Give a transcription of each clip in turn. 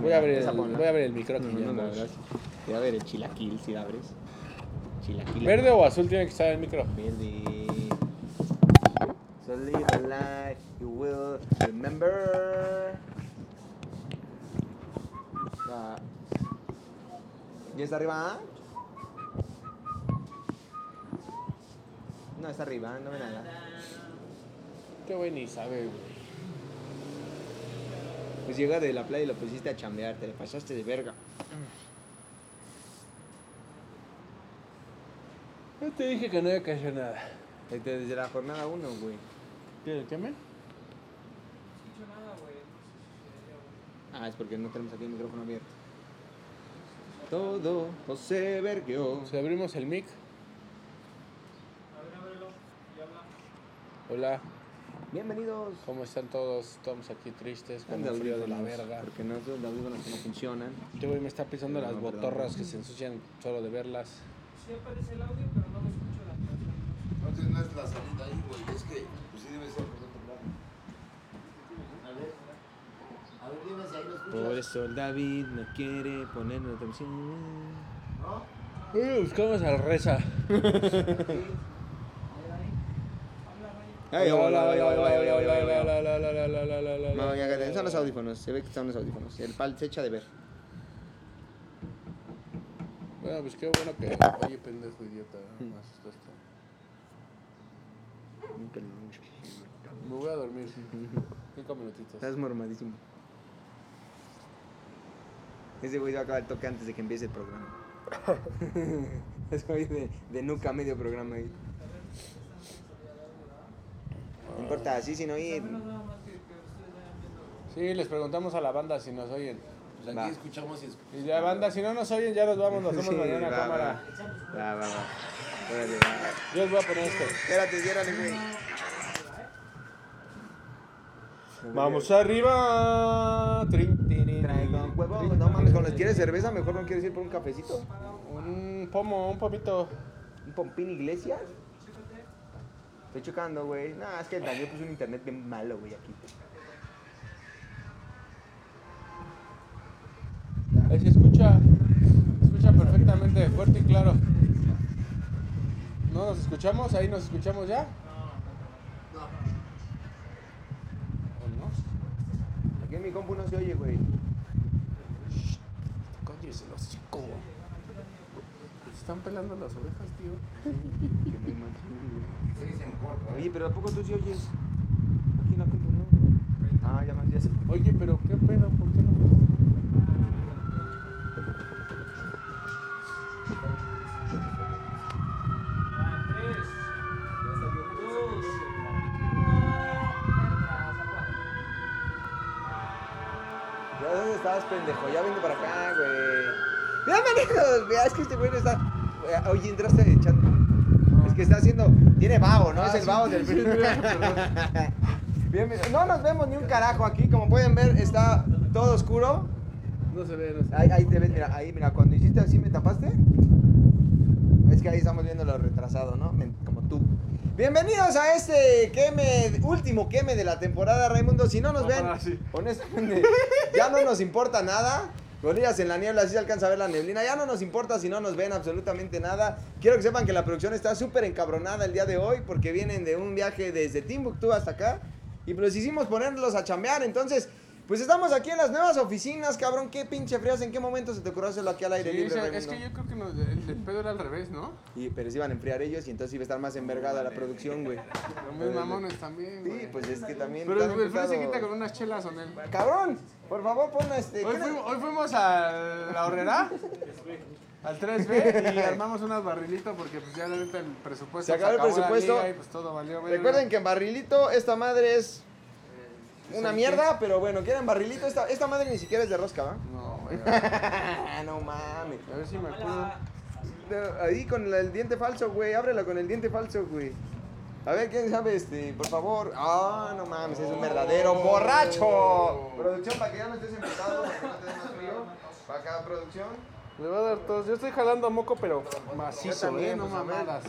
Voy a ver el, voy a ver el micro aquí. no, ya, no, vamos. gracias. Voy a ver el chilaquil si abres. Chilaquil. ¿Verde o azul tiene que estar el micro? Verde. So live a life you will remember. Va. ¿Ya está arriba? No, está arriba, no ve nada. Qué güey ni sabe, güey. Pues llega de la playa y lo pusiste a chambear, te le pasaste de verga. Yo te dije que no había que hacer nada. Desde desde la jornada 1, güey. ¿Qué, qué me? Ah, es porque no tenemos aquí el micrófono abierto. Todo José Vergueo. Si abrimos el mic. Hola, Bienvenidos. ¿cómo están todos? Estamos aquí tristes con Anda el frío de la audífonos, verga. Porque no son audífonos que no funcionan. Este güey me está pisando No, las botorras que se ensucian solo de verlas. Sí aparece el audio, pero no me escucho la canción. Entonces no es la salida ahí, güey. Es que, pues sí debe ser por otro lado. A ver. A ver, dime si ahí lo escuchas. Por eso el David no quiere poner una atención. ¿No? Uy, buscamos al Reza. Ay, hola, hola, hola, hola, hola, hola, hola. hola, hola, hola, hola, hola, hola, No, ya hola, que son los hola. audífonos. Se ve que están los audífonos. El pal se echa de ver. Bueno, pues qué bueno que. Oye, pendejo idiota. Me asustaste. Me voy a dormir. Cinco minutitos. Estás mormadísimo. Ese güey va a acabar el toque antes de que empiece el programa. Ese güey de, de nuca medio programa ahí. No importa, así ustedes vayan viendo. Sí, les preguntamos a la banda si nos oyen. Pues Va. aquí escuchamos y escuchamos. Y la banda, si no nos oyen, ya nos vamos, nos Sí, mañana a cámara. Va, va, va. Órale, va. Yo os voy a poner esto. Espérate, ciérrale, güey. Vamos arriba. Trin, tirin, Traigo un huevo. No mames, cuando quieres cerveza, mejor no quieres ir por un cafecito. Un pomo, un pomito. ¿Un Pompín Iglesias? Estoy chocando, güey. Nah, es que el Daniel puso un internet bien malo, güey, aquí. Ahí se escucha. Se escucha perfectamente, fuerte y claro. ¿No nos escuchamos? ¿Ahí nos escuchamos ya? ¿O no? Aquí en mi compu no se oye, güey. Cállese los hocico. Están pelando las orejas, tío. Que muy mal. Se corto. Oye, pero ¿a poco tú sí oyes? Aquí la compu no. Ah, ya más, ya se. Oye, pero qué pedo, ¿por qué no? ¿Ya dónde estabas, pendejo? Ya vengo para acá, güey. Bienvenidos, vea, es que este güey no está. Oye, entraste echando. Es que está haciendo. Tiene vaho, ¿no? Ah, es el sí, vaho sí, del sí. No nos vemos ni un carajo aquí. Como pueden ver, está todo oscuro. No se ve, no se ve. Ahí, ahí te ves, mira, ahí, mira, cuando hiciste así, ¿me tapaste? Es que ahí estamos viendo lo retrasado, ¿no? Como tú. Bienvenidos a este queme, último queme de la temporada, Raimundo. Si no nos Vamos a ven, honestamente, ya no nos importa nada. Gorillas en la niebla, así se alcanza a ver la neblina. Ya no nos importa si no nos ven absolutamente nada. Quiero que sepan que la producción está súper encabronada el día de hoy porque vienen de un viaje desde Timbuktu hasta acá. Y pues hicimos ponerlos a chambear. Entonces, pues estamos aquí en las nuevas oficinas, cabrón. Qué pinche frías. ¿En qué momento se te ocurrió hacerlo aquí al aire Sí, libre, o sea, es que yo creo que el, el pedo era al revés, ¿no? Y, pero se iban a enfriar ellos y entonces iba a estar más envergada la producción, güey. Los mamones también, Sí, güey. pues es que también. Pero el frío se quita con unas chelas, ¿o no? Cabrón, por favor, pon este. Hoy ¿qué le- fuimos, hoy fuimos a la horrera, al 3B, y armamos unas barrilitos porque pues ya la neta el presupuesto Se acabó el la presupuesto. liga y pues todo valió. verga. Recuerden que en barrilito esta madre es una mierda, pero bueno, quieren barrilito. Esta, esta madre ni siquiera es de rosca, ¿va? No, güey. no mames. A ver si me acuerdo. Ahí con el diente falso, güey. Ábrela con el diente falso, güey. A ver, ¿quién sabe este? Por favor. Ah, no mames, es un verdadero Oh. borracho. Producción, para que ya no estés empezado, para que no te dé más frío. Para acá, producción. Le va a dar tos. Yo estoy jalando moco, pero macizo, también, ¿eh? No pues, a mamadas.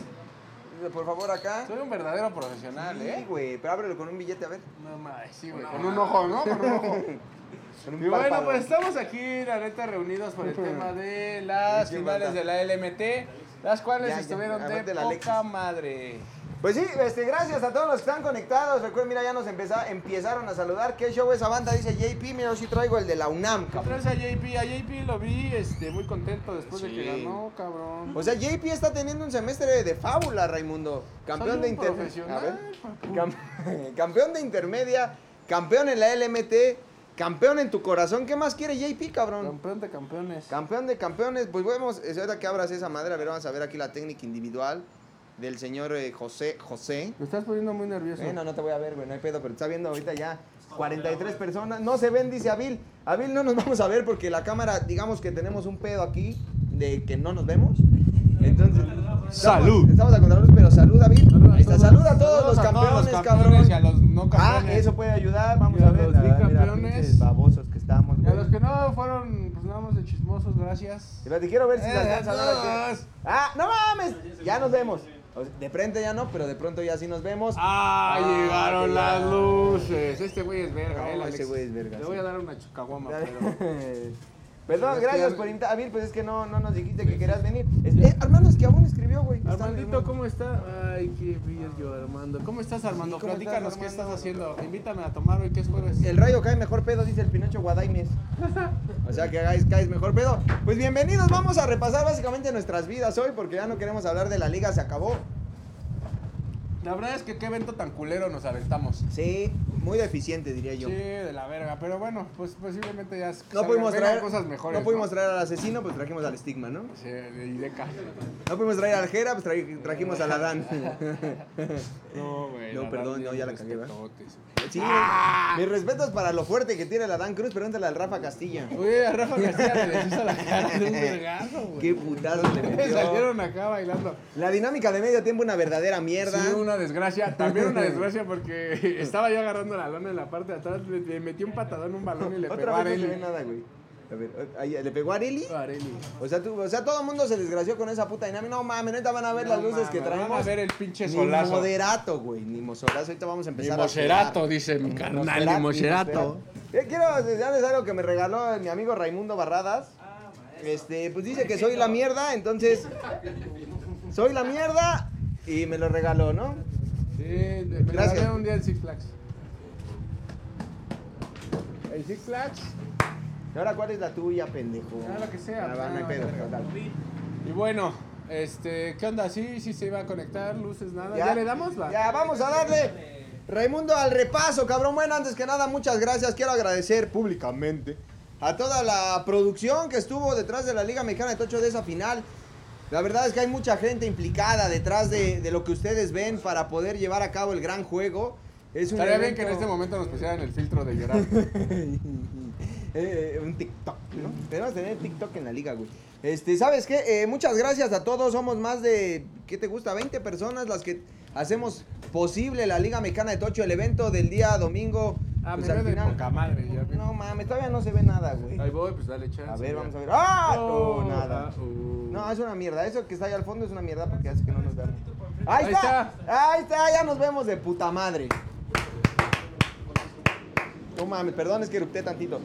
Por favor, acá. Soy un verdadero profesional, Sí, ¿eh? güey, pero ábrelo con un billete, a ver. No mames, sí, güey. Con un ojo, ¿no? Con un ojo. Con un Y bueno, pues estamos aquí, la neta, reunidos por el tema de las ¿Qué finales de la LMT, las cuales Ya, ya, estuvieron de la poca Alexis. madre. Pues sí, este, gracias a todos los que están conectados. Recuerden, mira, ya nos empeza- empezaron a saludar. ¿Qué show esa banda? Dice JP. Mira, yo sí traigo el de la UNAM, cabrón. Traes a JP, a JP lo vi este, muy contento después de que ganó, cabrón. O sea, JP está teniendo un semestre de fábula, Raimundo. Campeón Soy de un inter... profesional, A ver. papu. Cam- campeón de intermedia, campeón en la LMT, campeón en tu corazón. ¿Qué más quiere JP, cabrón? Campeón de campeones. Campeón de campeones, pues vemos, es ahorita que abras esa madre, a ver, vamos a ver aquí la técnica individual del señor eh, José José. Me estás poniendo muy nervioso. Bueno, no te voy a ver, güey, no hay pedo, pero te está viendo ahorita ya 43 personas. No se ven, dice Avil. Avil, no nos vamos a ver porque la cámara, digamos que tenemos un pedo aquí de que no nos vemos. Entonces, estamos- Salud. Estamos a contraluz, pero salud, Ahí está, todos- saluda a todos los campeones, los cabrón. campeones y a los no Ah, campeones. eso puede ayudar, vamos Y a a ver. los a ver, mira, babosos que estamos, Y a los que no fueron, pues nada más de chismosos, gracias. Espérate, quiero ver si se Eh, alcanza a dar aquí. todos. Ah, no mames, ya nos vemos. De frente ya no, pero de pronto ya sí nos vemos. Ah, Ah, llegaron las la- luces. Este güey es verga, No, eh, ese güey es verga, Le sí. voy a dar una chucaguama, pero... Perdón, Es que gracias por invitar. Avil, pues es que no, no nos dijiste que querías venir. Es- eh, Armando Esquiabón escribió, güey. Armandito, ¿cómo está? Ay, qué bello, Armando. ¿Cómo estás, Armando? Sí, ¿cómo Platícanos estás, qué estás haciendo. Invítame a tomar hoy, que es jueves. El rayo cae mejor pedo, dice el Pinocho Guadaimes. O sea que hagáis, caes mejor pedo. Pues bienvenidos, vamos a repasar básicamente nuestras vidas hoy porque ya no queremos hablar de la liga, se acabó. La verdad es que qué evento tan culero nos aventamos. Sí, muy deficiente diría yo. Sí, de la verga. Pero bueno, pues posiblemente ya No pudimos traer cosas mejores. No pudimos traer al asesino, pues trajimos al estigma, ¿no? Sí, de Ideca. No pudimos traer al Jera, pues tra- trajimos al Adán. No, güey. No, perdón, no, ya la cagué. Sí, mis respetos para lo fuerte que tiene el Adán Cruz, pregúntale al Rafa Castilla. Güey, a Rafa García le deshizo la cara de un vergazo, güey. Qué putazo le Me metió. salieron acá bailando. La dinámica de medio tiempo una verdadera mierda. Sí, una desgracia. También una desgracia porque estaba yo agarrando la lona en la parte de atrás. Le, le metí un patadón, un balón y le pegó a vez no se ve Areli. nada, güey. A ver, ahí, ¿le pegó a Areli? A Areli. O sea, tú, o sea, todo el mundo se desgració con esa puta dinámica. No mames, neta van a ver las luces que traemos. Van a ver el pinche Ni solazo. moderato, güey, ni moserato. Ahorita vamos a Ni empezar moserato, sudar. dice mi Ni carnal, ni moserato. Eh, Quiero desearles algo que me regaló mi amigo Raimundo Barradas. Este, pues dice que soy la mierda, entonces soy la mierda y me lo regaló, ¿no? Sí, me Gracias. un día el Six Flags. El Six Flags, ¿Y ahora cuál es la tuya, pendejo? Ah, la que sea, Ah, va, pues, no hay ah, pedo, dale. Y bueno, este, ¿qué onda? Sí, sí se iba a conectar, luces, nada. ¿Ya, le damos? Va. Ya, vamos a darle. Raimundo al repaso, cabrón. Bueno, antes que nada, muchas gracias. Quiero agradecer públicamente a toda la producción que estuvo detrás de la Liga Mexicana de Tocho de esa final. La verdad es que hay mucha gente implicada detrás de, de lo que ustedes ven para poder llevar a cabo el gran juego. Es un Estaría bien que en evento- este momento nos pusieran el filtro de llorar. Eh, un TikTok, ¿no? Debemos tener TikTok en la liga, güey. Este, ¿sabes qué? Eh, muchas gracias a todos. Somos más de, ¿qué te gusta? 20 personas las que hacemos posible la Liga Mexicana de Tocho, el evento del día domingo. Ah, pues, me al final- poca madre. Ya vi. No mames, todavía no se ve nada, güey. Ahí voy, pues dale chance. A ver, ya. vamos a ver. ¡Ah! Oh, No, nada. uh. No, es una mierda. Eso que está ahí al fondo es una mierda porque hace que no nos vean. Ahí, Ahí está. Ahí está, ya nos vemos de puta madre. No mames, perdón, es que erupté tantito.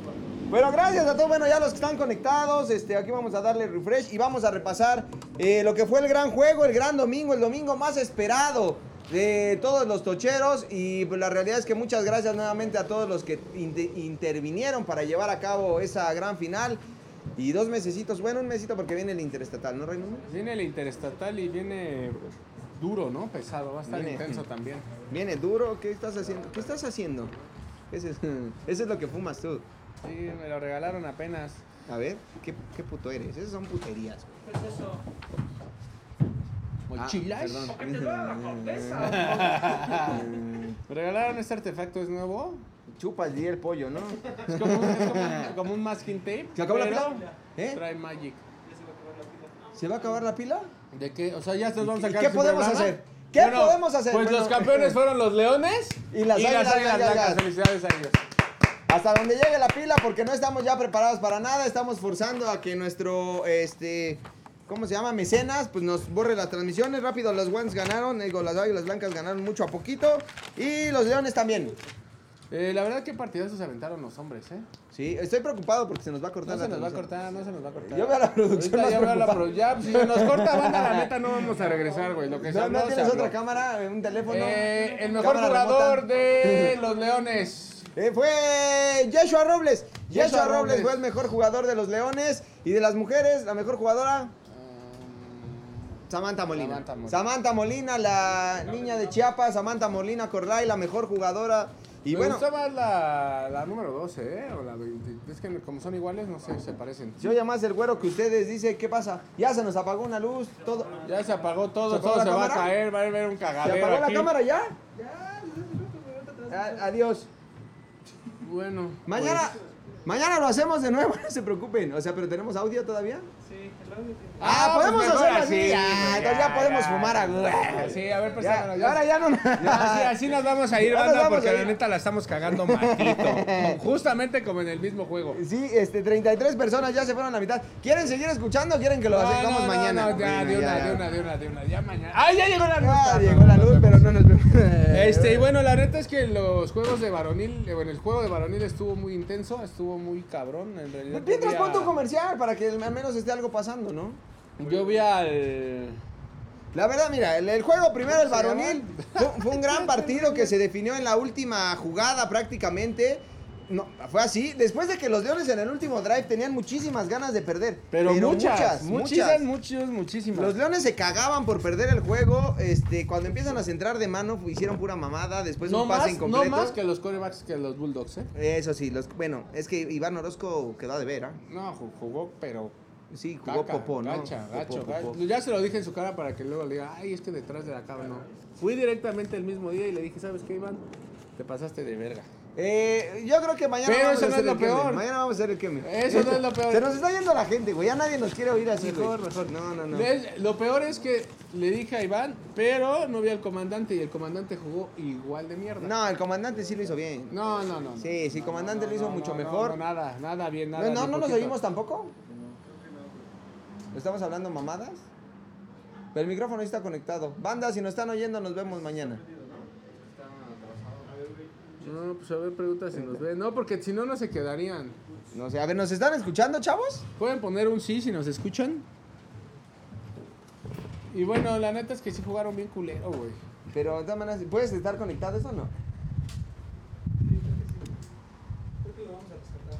Pero gracias a todos, bueno, ya los que están conectados, este, aquí vamos a darle refresh y vamos a repasar eh, lo que fue el gran juego, el gran domingo, el domingo más esperado de todos los tocheros y pues, la realidad es que muchas gracias nuevamente a todos los que inte- intervinieron para llevar a cabo esa gran final y dos mesecitos, bueno, un mesito porque viene el interestatal, ¿no, Raimundo? Viene el interestatal y viene duro, ¿no? Pesado, va a estar Viene- intenso también. Viene duro, ¿qué estás haciendo? ¿Qué estás haciendo? Ese es, ese es lo que fumas tú. Sí, me lo regalaron apenas. A ver, ¿qué, qué puto eres? Esas son puterías. ¿Qué es eso? Ah, ¿Mochilas? perdón. ¿Para qué te da la corteza? me regalaron este artefacto, ¿es nuevo? Chupas y el pollo, ¿no? Es como un, es como un- como un masking tape. ¿Se acabó la pila? ¿Eh? Trae Magic. ¿Se va a acabar la pila? ¿De qué? O sea, ya nos vamos a ¿Y sacar qué podemos programa. hacer? ¿Qué podemos hacer? Pues Bueno, los campeones fueron los leones Y las águilas blancas. blancas. Felicidades a ellos. Hasta donde llegue la pila, porque no estamos ya preparados para nada. Estamos forzando a que nuestro, este, ¿cómo se llama? Mecenas, pues nos borre las transmisiones. Rápido, los Ones ganaron. Digo, las águilas blancas ganaron mucho a poquito. Y los leones también. Eh, la verdad que partidazos se aventaron los hombres, ¿eh? Sí, estoy preocupado porque se nos va a cortar No se nos va a cortar, no se nos va a cortar. Yo veo a la producción más ya veo a la pro- ya, si se nos corta banda, la neta no vamos a regresar, güey. Lo que ¿No, habló, ¿no tienes otra cámara, un teléfono? Eh, el mejor jugador remota. de los Leones. Eh, fue Joshua Robles. Robles Robles. fue el mejor jugador de los Leones. Y de las mujeres, la mejor jugadora, Samantha Molina. Samantha Molina. Samantha Molina, la niña de Chiapas. Samantha Molina Corlay, la mejor jugadora. Y Me bueno, gusta más la, la número 12, ¿eh? O la 20. Es que como son iguales, no sé, se parecen. se oye más el güero que ustedes. Dice, ¿qué pasa? Ya se nos apagó una luz, todo. Ya se apagó todo, ¿Se apagó todo la se va a cámara? caer, va a haber un ¿Se cagadero apagó la aquí. cámara ya? A- adiós. Bueno. Mañana, mañana lo hacemos de nuevo, no se preocupen. O sea, pero tenemos audio todavía. Sí, el audio tiene. Ah, pues podemos mejor hacerlo así. Ya, entonces ya podemos fumar a pues, Sí, a ver, Ya, preséntanos, ya. ahora ya no. Ya, sí, así nos vamos a ir, Ya banda, porque la neta la estamos cagando matito. Justamente como en el mismo juego. Sí, este, 33 personas ya se fueron a la mitad. ¿Quieren seguir escuchando o quieren que lo No, hagamos no, no, mañana? no, ya, de una, ya. de una, de una, de una. Ya mañana. ¡Ay, ya llegó la luz! Ya Ah, llegó la luz, pero no nos vemos. Este, y bueno, la neta es que los juegos de varonil, eh, bueno, el juego de varonil estuvo muy intenso, estuvo muy cabrón, en realidad. Mientras yo vi pon tu a- comercial para que al menos esté algo pasando, ¿no? Yo vi al... La verdad, mira, el, el juego primero, el ¿Cómo se varonil, fue, fue un gran partido que se definió en la última jugada prácticamente. No, fue así. Después de que los Leones en el último drive tenían muchísimas ganas de perder. Pero, muchas, muchas, muchas. muchas, muchísimas. Los Leones se cagaban por perder el juego. Este, cuando empiezan a centrar de mano, hicieron pura mamada. Después no un pase más, incompleto. no más que los corebacks que los Bulldogs, ¿eh? Eso sí, los, bueno, es que Iván Orozco quedó a deber, ¿ah? No, ju- jugó, pero Sí, jugó Caca, popó, ¿no? gacha, Popó, gacho, popó. gacho. Ya se lo dije en su cara para que luego le diga, ay, es que detrás de la cama no. Fui directamente el mismo día y le dije, ¿sabes qué, Iván? Te pasaste de verga. Eh, yo creo que mañana Pero vamos eso a no hacer es el lo queme. peor. Mañana vamos a hacer el. Eso no es lo peor. Se nos está yendo la gente, güey. Ya nadie nos quiere oír así, güey. Mejor, mejor. No, no, no. Lo peor es que le dije a Iván, pero no vi al comandante y el comandante jugó igual de mierda. No, el comandante sí lo hizo bien. No, no, no. no. Sí, sí, No, comandante no, lo hizo no, mucho no, mejor. No, nada, nada bien, nada No, no, ni no nos poquito. oímos tampoco. ¿Estamos hablando mamadas? Pero el micrófono ahí está conectado. Banda, si nos están oyendo, nos vemos mañana. No, pues a ver, pregunta si nos ven. No, porque si no, no se quedarían. No sé, a ver, ¿nos están escuchando, chavos? ¿Pueden poner un sí si nos escuchan? Y bueno, la neta es que sí jugaron bien culero, güey. Pero de todas maneras, ¿puedes estar conectado eso o no?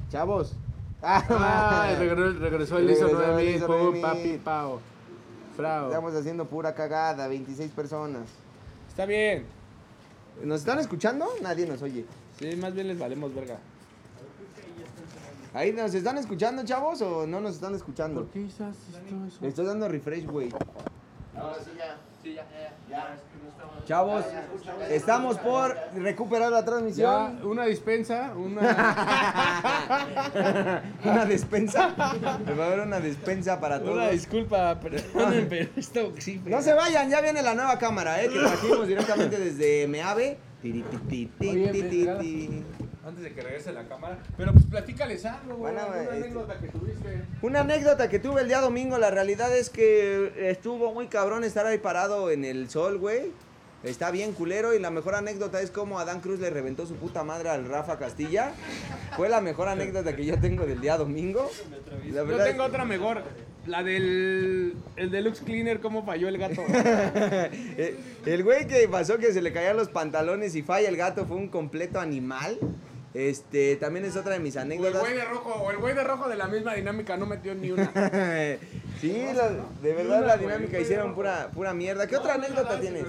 Chavos. Ah, regresó, regresó Regresó el 9000, ISO pum, 9000. papi, pao. Frao. Estamos haciendo pura cagada, 26 personas. Está bien. ¿Nos están escuchando? Nadie nos oye. Sí, más bien les valemos verga. ¿Ahí nos están escuchando, chavos, o no nos están escuchando? ¿Por qué quizás esto eso? Le estoy dando refresh, güey. Ahora sí ya. Sí, ya. Ya. Chavos, estamos por recuperar la Ya, transmisión. una dispensa, una... Una despensa. Me va a haber una despensa para una todos. disculpa, perdonen, pero esto sí... No se vayan, ya viene la nueva cámara, eh, que trajimos directamente desde Meave. Tiri, Antes de que regrese la cámara. Pero pues platícales algo, güey. Bueno, Una este- anécdota que tuviste. Una anécdota que tuve el día domingo, la realidad es que estuvo muy cabrón estar ahí parado en el sol, güey. Está bien culero y la mejor anécdota es cómo Adán Cruz le reventó su puta madre al Rafa Castilla. Fue la mejor anécdota que yo tengo del día domingo. La Yo tengo otra mejor. La del el Deluxe Cleaner, cómo falló el gato. Eh, El güey que pasó que se le caían los pantalones y falla el gato fue un completo animal. Este, también es otra de mis O el anécdotas. güey de rojo, o el güey de rojo de la misma dinámica no metió ni una. sí, la- de verdad la dinámica hicieron pura, pura mierda. ¿Qué otra anécdota tienes?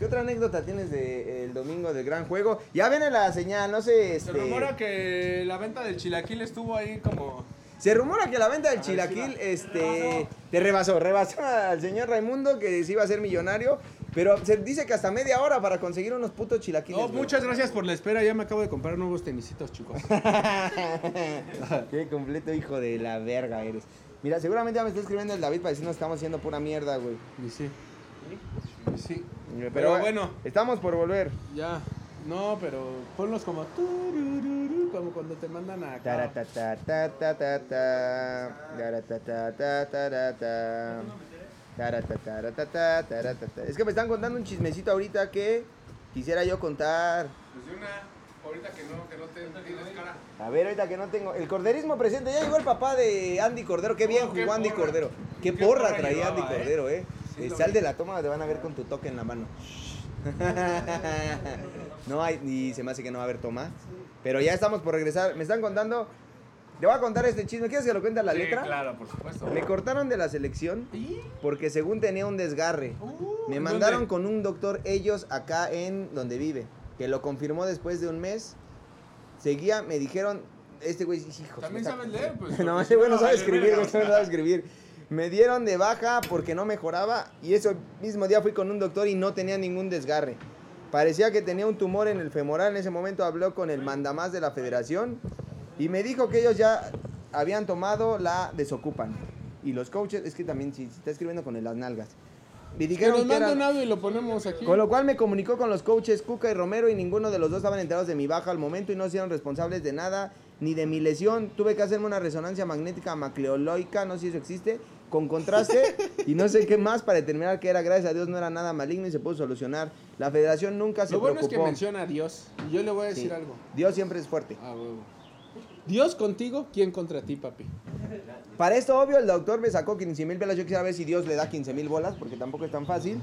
¿Qué otra anécdota tienes del domingo del gran juego? Ya viene la señal, no sé, Se este... rumora que la venta del chilaquil estuvo ahí como... Se rumora que la venta del chilaquil, este, te rebasó, rebasó al señor Raimundo que se iba a ser millonario, pero se dice que hasta media hora para conseguir unos putos chilaquiles. No, güey. muchas gracias por la espera. Ya me acabo de comprar nuevos tenisitos, chicos. Qué completo hijo de la verga eres. Mira, seguramente ya me está escribiendo el David para decirnos que estamos haciendo pura mierda, güey. Y sí. Y sí. Pero, bueno. Estamos por volver. Ya. No, pero ponlos como... Como cuando te mandan a... acá. Es que me están contando un chismecito ahorita que quisiera yo contar. Pues de una Ahorita que no, que no te tienes cara. A ver, ahorita que no tengo. El corderismo presente. Ya llegó el papá de Andy Cordero. Qué bien Oh, qué jugó Andy porra. Cordero. Qué, Qué porra, porra traía Andy llevaba, ¿eh? Cordero, eh. Eh, sal de la toma, te van a ver con tu toque en la mano. no hay, y se me hace que no va a haber toma. Pero ya estamos por regresar. Me están contando. Te voy a contar este chisme. ¿Quieres que lo cuente a la Sí, letra? claro, por supuesto. Me cortaron de la selección porque según tenía un desgarre. Uh, Me ¿en mandaron dónde? con un doctor ellos acá en donde vive, que lo confirmó después de un mes. Seguía, me dijeron, este güey, hijo. ¿También sabes leer? Pues, no, ese güey no sabe escribir, no sabe escribir. Me dieron de baja porque no mejoraba y ese mismo día fui con un doctor y no tenía ningún desgarre. Parecía que tenía un tumor en el femoral. En ese momento habló con el mandamás de la federación y me dijo que ellos ya habían tomado la desocupan. Y los coaches, es que también si, si está escribiendo con el- las nalgas. Me Que dijeron nos que manda eran- un audio y lo ponemos aquí. con lo cual me comunicó con los coaches Cuca y Romero y ninguno de los dos estaban enterados de mi baja al momento y no se hicieron responsables de nada ni de mi lesión. Tuve que hacerme una resonancia magnética macleoloica, no sé si eso existe, con contraste y no sé qué más para determinar que era. Gracias a Dios no era nada maligno y se pudo solucionar. La federación nunca se Lo bueno es que preocupó. menciona a Dios. Y yo le voy a decir Sí. algo. Dios siempre es fuerte. Ah, huevo. Dios contigo, ¿quién contra ti, papi? Para esto, obvio, el doctor me sacó 15 mil bolas. Yo quisiera ver si Dios le da 15 mil bolas, porque tampoco es tan fácil.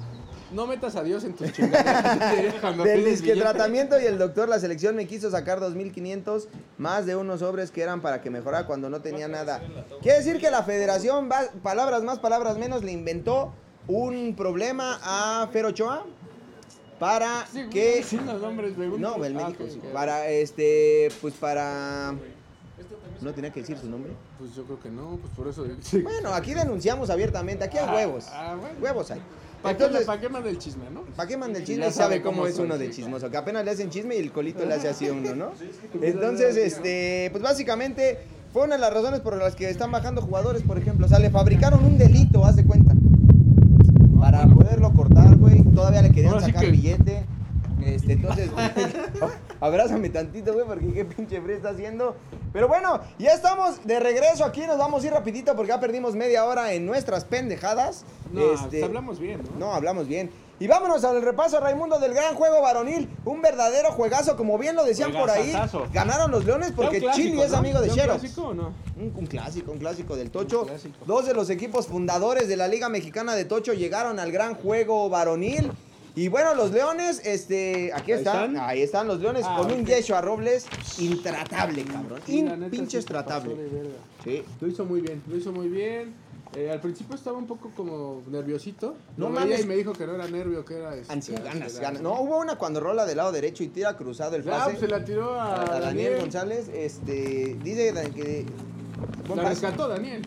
No metas a Dios en tus chingaderas. Del disque tratamiento y el doctor, la selección me quiso sacar 2.500 más de unos sobres que eran para que mejorara cuando no tenía nada. Quiere decir que la federación, va- palabras más, palabras menos, le inventó un problema a Fer Ochoa para Sí, que... sí, los nombres, me gustan. No, el Ah, médico, ok, sí. Para, este, pues para... No tenía que decir su nombre. Pues yo creo que no, pues por eso. Sí. Bueno, aquí denunciamos abiertamente, aquí hay Ah, huevos. ah, bueno. Huevos hay. ¿Para qué, Entonces, pa' qué manda el chisme, no? ¿Para qué manda el Ya chisme? Y sabe cómo, cómo es uno de chismoso. Que apenas le hacen chisme y el colito le hace así a uno, ¿no? Entonces, este, pues básicamente fue una de las razones por las que están bajando jugadores, por ejemplo. O sea, le fabricaron un delito, haz de cuenta. Para poderlo cortar, güey. Todavía le querían sacar billete. Este, entonces, abrázame tantito, güey, porque qué pinche frío está haciendo. Pero bueno, ya estamos de regreso aquí. Nos vamos a ir rapidito porque ya perdimos media hora en nuestras pendejadas. No, Este, hablamos bien, ¿no? no, hablamos bien. Y vámonos al repaso, Raimundo, del gran juego varonil. Un verdadero juegazo, como bien lo decían por ahí. Ganaron los Leones porque ¿Ya un clásico, Chili es no? amigo de ¿Ya un Xerox. clásico o no? Un, un clásico, un clásico del Tocho. Clásico. Dos de los equipos fundadores de la Liga Mexicana de Tocho llegaron al gran juego varonil. Y bueno, los Leones, este, aquí Ahí están, están. ahí están los Leones Ah, con un ok. Yeshua Robles intratable, cabrón. Sí, In, pinches sí tratable. Sí. Lo hizo muy bien, lo hizo muy bien. Eh, al principio estaba un poco como nerviosito. No mames. Y me dijo que no era nervio, que era. Este, ganas, ganas. No, hubo una cuando rola del lado derecho y tira cruzado el pase. pues, se la tiró a, Daniel, Daniel González, este, dice que... La rescató Daniel.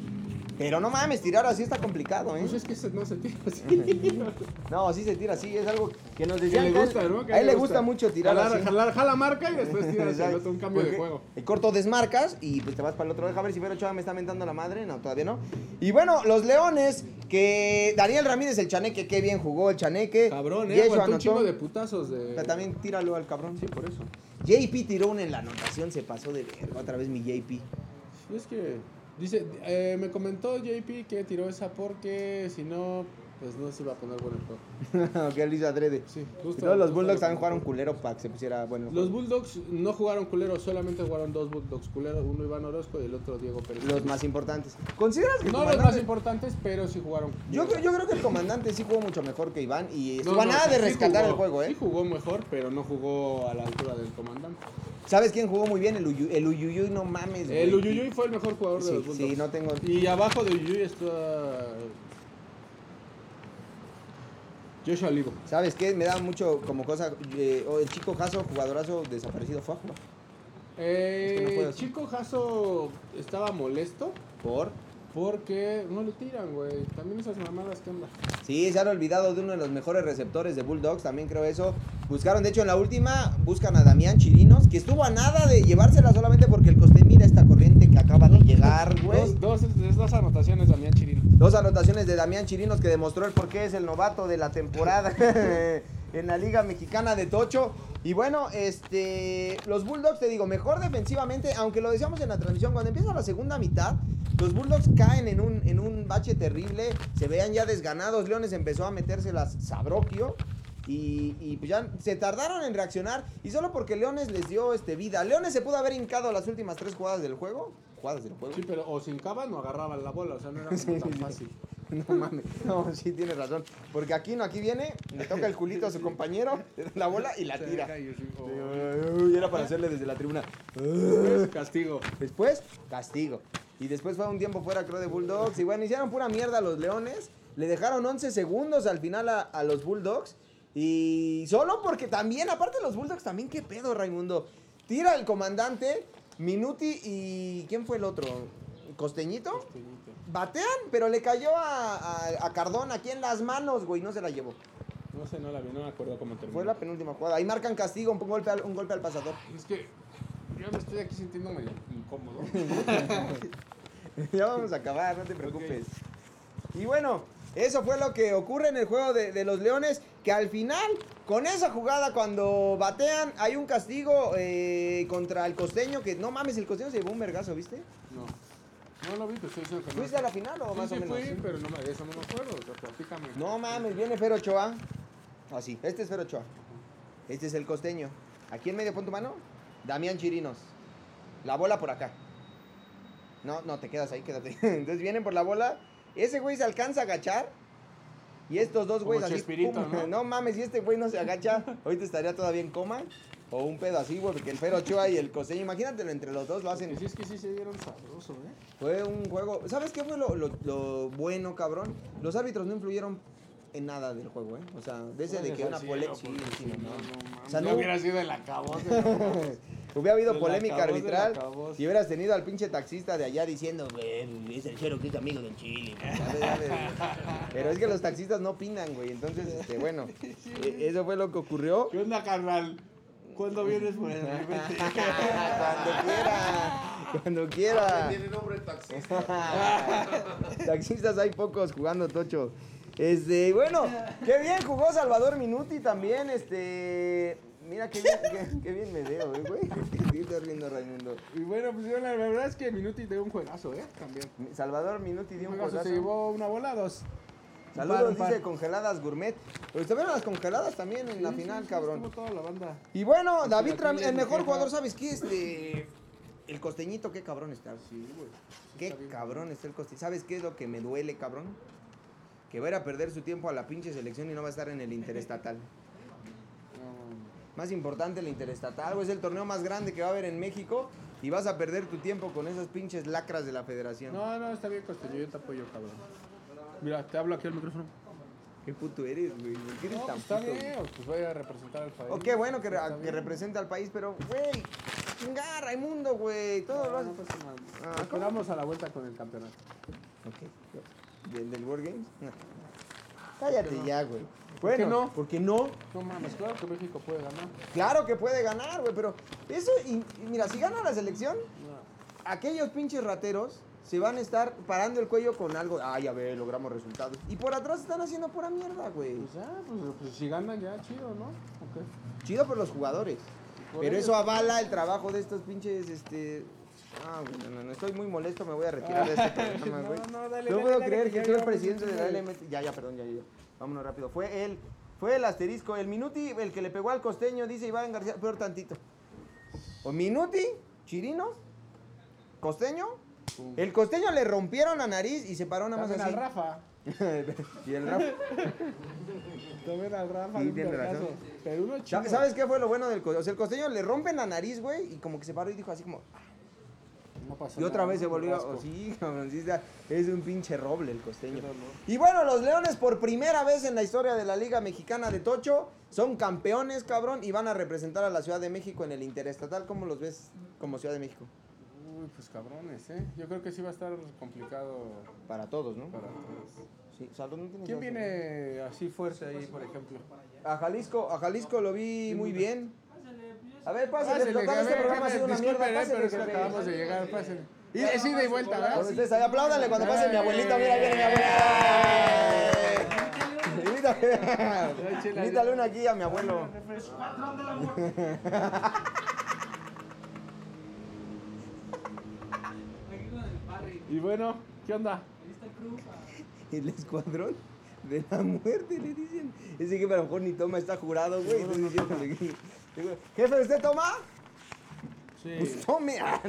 Pero no mames, tirar así está complicado, ¿eh? Pues es que ese no se tira así. No, sí se tira así, es algo que nos decían. le que a él- gusta, ¿no? Que a él le gusta mucho tirar jalar, así. Jalar, jala marca y después Exacto. otro, un cambio de Porque juego. El corto desmarcas y pues te vas para el otro. Deja ver si Vero Ochoa me está mentando la madre. No, todavía no. Y bueno, los Leones, que Daniel Ramírez, el chaneque, qué bien jugó el chaneque. Cabrón, eh. Un chingo de putazos de. Pero También tíralo al cabrón. Sí, por eso. JP tiró una en la anotación, se pasó de verga. Otra vez mi JP. Sí, es que. Dice, eh, me comentó JP que tiró esa porque si no, pues no se iba a poner bueno el juego. que él hizo adrede. Sí, justo. luego los Bulldogs lo también jugaron culero para que se pusiera bueno. Los. Bulldogs no jugaron culeros, solamente jugaron dos Bulldogs culeros, uno Iván Orozco y el otro Diego Pérez. Los más importantes. ¿Consideras que el No los más importantes, pero sí jugaron. Yo, creo- yo creo que el comandante sí jugó mucho mejor que Iván y No, estuvo no, nada de sí rescatar el juego, ¿eh? Sí jugó mejor, pero no jugó a la altura del comandante. ¿Sabes quién jugó muy bien? El, Uyu, el Uyuyuy, no mames, güey. El Uyuyuy fue el mejor jugador de los Bulldogs. sí, no tengo... Y abajo de Uyuyuy está Joshua Olivo. ¿Sabes qué? Me da mucho como cosa... eh, oh, el chico Jaso, jugadorazo desaparecido, fue a jugar. Eh, Es que no juegas. Chico Jasso estaba molesto ¿Por? porque no le tiran, güey. También esas mamadas que onda. Sí, se han olvidado de uno de los mejores receptores de Bulldogs, también creo eso. Buscaron, de hecho, en la última, buscan a Damián Chirinos, que estuvo a nada de llevársela solamente porque el coste mira esta corriente que acaba de llegar, güey. Dos, dos, es dos anotaciones Damián Chirino. Dos anotaciones de Damián Chirinos que demostró el por qué es el novato de la temporada en la Liga Mexicana de Tocho. Y bueno, este los Bulldogs, te digo, mejor defensivamente, aunque lo decíamos en la transmisión, cuando empieza la segunda mitad, los Bulldogs caen en un, en un bache terrible, se vean ya desganados, Leones empezó a metérselas Sabrokio. Y, y pues ya se tardaron en reaccionar. Y solo porque Leones les dio este, vida. Leones se pudo haber hincado las últimas tres jugadas del juego. Jugadas del juego. Sí, pero o se hincaban o agarraban la bola, o sea, no era Sí, tan fácil. No mames. No, sí, tienes razón. Porque aquí no, aquí viene, le toca el culito a su compañero, le da la bola y la tira. y era para hacerle desde la tribuna. Después, castigo. Después, castigo. Y después fue un tiempo fuera, creo, de Bulldogs. Y bueno, hicieron pura mierda a los Leones. Le dejaron 11 segundos al final a, a los Bulldogs. Y solo porque también, aparte los Bulldogs, también qué pedo, Raimundo. Tira el comandante, Minuti y... ¿Quién fue el otro? ¿Costeñito? Batean, pero le cayó a, a, a Cardón aquí en las manos, güey. No se la llevó. No sé, no la vi, no me acuerdo cómo terminó. Fue la penúltima jugada. Ahí marcan castigo, un golpe al, un golpe al pasador. Es que yo me estoy aquí sintiendo medio incómodo. ya vamos a acabar, no te preocupes. Y bueno, eso fue lo que ocurre en el juego de, de los Leones, que al final, con esa jugada, cuando batean, hay un castigo eh, contra el costeño, que no mames, el costeño se llevó un vergazo, ¿viste? No. No lo vi, pero estoy diciendo que no. ¿Fuiste a la final o Sí, más sí o menos? fui, pero no me, eso no me acuerdo. O sea, platícame. No mames, viene Fer Ochoa. Así, este es Fer Ochoa. Este es el costeño. Aquí en medio, pon tu mano. Damián Chirinos. La bola por acá. No, no, te quedas ahí, quédate. Entonces vienen por la bola. Ese güey se alcanza a agachar. Y estos dos güeyes así. ¿no? mames, si este güey no se agacha, ahorita estaría todavía en coma. O un pedo así, güey, porque el Fer Ochoa y el costeño, imagínatelo, entre los dos lo hacen. Sí, es que sí se dieron sabroso, ¿eh? Fue un juego. ¿Sabes qué fue lo, lo- lo bueno, cabrón? Los árbitros no influyeron en nada del juego, ¿eh? O sea, de ese de que una polémica. Sí, sí, no, no. no, O sea, no no- hubiera sido el acabose. Hubiera habido polémica arbitral si hubieras tenido al pinche taxista de allá diciendo, "Güey, es el chero que es amigo del chile. güey", ¿sabes? ¿sabes? Pero es que los taxistas no opinan, güey. Entonces, este, bueno, eh, eso fue lo que ocurrió. ¿Qué onda, carnal? ¿Cuándo vienes por el cuando quiera, cuando quiera. Tiene nombre taxista. Taxistas hay pocos jugando tocho. Este, bueno, qué bien jugó Salvador Minuti también, este, mira qué bien, qué, qué bien me veo, eh, güey. ¿Qué estás riendo, Raimundo? Y bueno, pues yo la verdad es que Minuti dio un juegazo, ¿eh? También. Salvador Minuti dio un juegazo, juegazo. se llevó una bola, dos. Un par, Saludos, un par. dice congeladas gourmet. Pero se vieron las congeladas también en la final, sí, sí, cabrón. toda la banda. Y bueno, Pues David Ramírez, el mejor jugador, ¿sabes qué? Este, el costeñito, qué cabrón está. Sí, güey. Qué está bien. cabrón está el costeño. ¿Sabes qué es lo que me duele, cabrón? Que va a ir a perder su tiempo a la pinche selección y no va a estar en el interestatal. Más importante el interestatal, güey, es el torneo más grande que va a haber en México y vas a perder tu tiempo con esas pinches lacras de la federación. no, no, está bien, Costeño, yo te apoyo, cabrón. Mira, te hablo aquí al micrófono. Qué puto eres, güey. ¿Por qué eres No, tan pues está bien, pues voy a representar al país. güey? Qué bueno que, re- que bien. represente al país, pero, güey, chinga, Raimundo, güey. Todo lo No, hace. no pasa nada. Ah, a la vuelta con el campeonato. Ok. ¿Del, del World Games? No. Cállate no? ya, güey. ¿Por qué Bueno, no? ¿Por qué no? No mames, claro que México puede ganar. Claro que puede ganar, güey, pero eso, y, y mira, si gana la selección, No. aquellos pinches rateros se van a estar parando el cuello con algo. Ay, a ver, logramos resultados. Y por atrás están haciendo pura mierda, güey. Pues ya, pues, pues si ganan ya, chido, ¿no? Ok. Chido por los jugadores. Por Pero ellos. eso avala el trabajo de estos pinches, este. Ah, güey, no, no, no, estoy muy molesto, me voy a retirar de este programa, No, güey. no, dale, No dale, puedo dale, creer que que ya tú eres llevamos presidente de la LMT. Ya, ya, perdón, ya, ya. Vámonos rápido. Fue él, fue el asterisco. El Minuti, el que le pegó al costeño, dice Iván García, peor tantito. O Minuti, Chirinos, costeño. Pum. El costeño le rompieron la nariz y se paró nada más También al así. Rafa. y el Rafa. También al Rafa. Sí, tiene razón. Pero uno chido. ¿Sabes ¿Sabes qué fue lo bueno del costeño? O sea, el costeño le rompen la nariz, güey, y como que se paró y dijo así como... No Y otra nada, vez se volvió... Oh, sí, cabrón, sí, es un pinche roble el costeño. Y bueno, los Leones por primera vez en la historia de la Liga Mexicana de Tocho son campeones, cabrón, y van a representar a la Ciudad de México en el Interestatal. ¿Cómo los ves como Ciudad de México? Uy, pues cabrones, ¿eh? Yo creo que sí va a estar complicado Para todos, ¿no? para todos. Sí, no ¿Quién viene así fuerte ahí, por ejemplo? A Jalisco, a Jalisco lo vi muy bien. A ver, pásale, Pásale, total, este programa ha sido una mierda. eh, Pásale, pero que acabamos de llegar, pásenle. Y es ida y vuelta, ¿verdad? Ahí, apláudale cuando pase mi abuelita. Mira, viene mi abuelita. Invítale, una aquí a mi abuelo. Y bueno, ¿qué onda? Ahí está el Cruz. ¿El escuadrón? De la muerte, le dicen. Ese jefe a lo mejor ni toma, está jurado, güey. Entonces que- Jefe, ¿usted toma? Sí. Pues tome. Ah.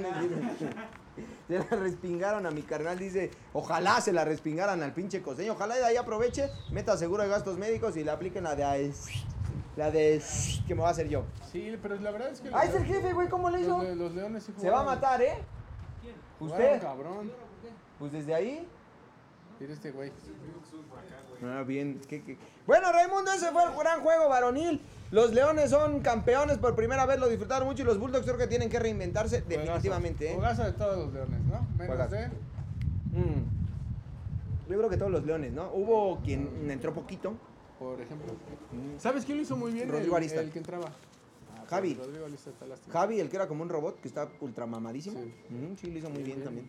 Se la respingaron a mi carnal, dice, ojalá se la respingaran al pinche costeño, ojalá de ahí aproveche, meta seguro de gastos médicos y le apliquen la de ahí, la de que me voy a hacer yo. Sí, pero la verdad es que. Ah, es el jefe, güey, ¿cómo le Los, hizo? le- los leones sí Se va a matar, ¿eh? Jugaron, ¿Usted? cabrón. Pues desde ahí. Mira este güey. Ah, bien. ¿qué, qué? Bueno, Raimundo, ese fue el gran juego varonil. Los Leones son campeones por primera vez, lo disfrutaron mucho y los Bulldogs creo que tienen que reinventarse definitivamente. ¿eh? Jugazo de todos los leones, ¿no? Menos Juegazo. de. Mm. Yo creo que todos los Leones, ¿no? Hubo quien entró poquito. Por ejemplo. ¿Sabes quién lo hizo muy bien? Rodrigo el, Arista. el que entraba. Javi. Javi, el que era como un robot, que está ultra mamadísimo. Sí. Sí, lo hizo muy bien también.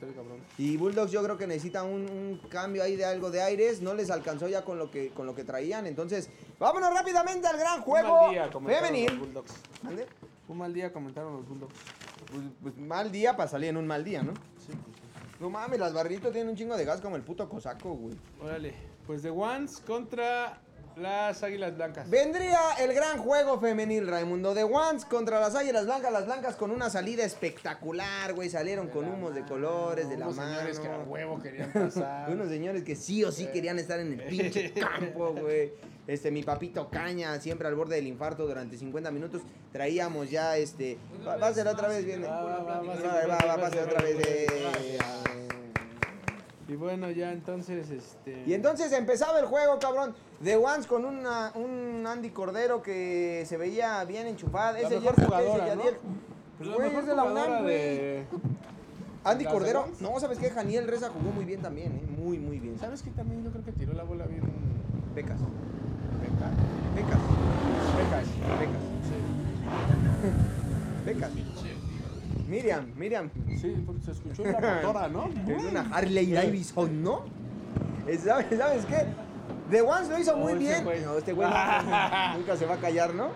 Y Bulldogs yo creo que necesita un, un cambio ahí de algo de aires. No les alcanzó ya con lo que, con lo que traían. Entonces, vámonos rápidamente al gran juego Un mal día comentaron los femenil. Bulldogs. ¿Mande? Un mal día comentaron los Bulldogs. Pues, pues mal día para salir en un mal día, ¿no? Sí, No mames, las barritas tienen un chingo de gas como el puto cosaco, güey. Órale. Pues The Ones contra las Águilas Blancas. Vendría el gran juego femenil, Raimundo. De Once contra las Águilas Blancas. Las Blancas con una salida espectacular, güey. Salieron con humos de colores, de la Unos mano. señores que a huevo querían pasar. Unos señores que sí o sí querían estar en el pinche campo, güey. Este, mi papito Caña, siempre al borde del infarto durante 50 minutos. Traíamos ya, este... Va, va a ser otra vez, va, va a ser otra vez. Y bueno, ya entonces, este... Y entonces empezaba el juego, cabrón. The Ones con una, un Andy Cordero que se veía bien enchufada. La Ese mejor Yerka, jugadora, ese ¿no? Yadiel. Pues la Güey, mejor es de la UNAM, güey. de... Andy ¿Las Cordero. No, ¿sabes qué? Janiel Reza jugó muy bien también, ¿eh? Muy, muy bien. ¿Sabes qué? También yo creo que tiró la bola bien... Becas. Beca. Becas. Becas. Becas. Becas. Miriam, Miriam. Sí, porque se escuchó una motora, ¿no? Es una Harley Davidson, ¿no? ¿Sabes, ¿Sabes qué? The Ones lo hizo muy Oh, ese bien. güey. No, este güey nunca se va a callar, ¿no?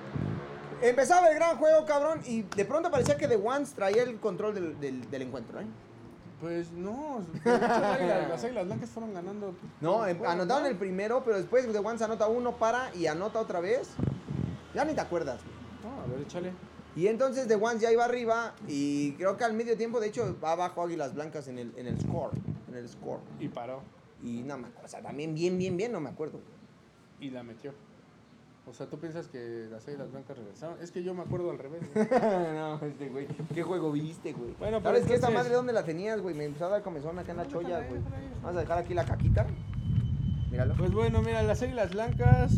Empezaba el gran juego, cabrón, y de pronto parecía que The Ones traía el control del, del- del encuentro, ¿eh? Pues no, las águilas- las águilas blancas fueron ganando. No, em- anotaron ¿no? el primero, pero después The Ones anota uno, para y anota otra vez. Ya ni te acuerdas. No, a ver, échale. Y entonces The Ones ya iba arriba y creo que al medio tiempo, de hecho, va abajo Águilas Blancas en el, en el score. En el score. Y paró. Y no me acuerdo, o sea, también bien, bien, bien, no me acuerdo. Y la metió. O sea, ¿tú piensas que las águilas blancas regresaron? Es que yo me acuerdo al revés. no, este güey. ¿Qué juego viste, güey? Bueno, pero ¿Sabes qué? Esta entonces- madre dónde la tenías, güey? Me empezó a dar comezón acá en la cholla, güey. Vamos a dejar aquí la caquita. Míralo. Pues bueno, mira, las águilas blancas.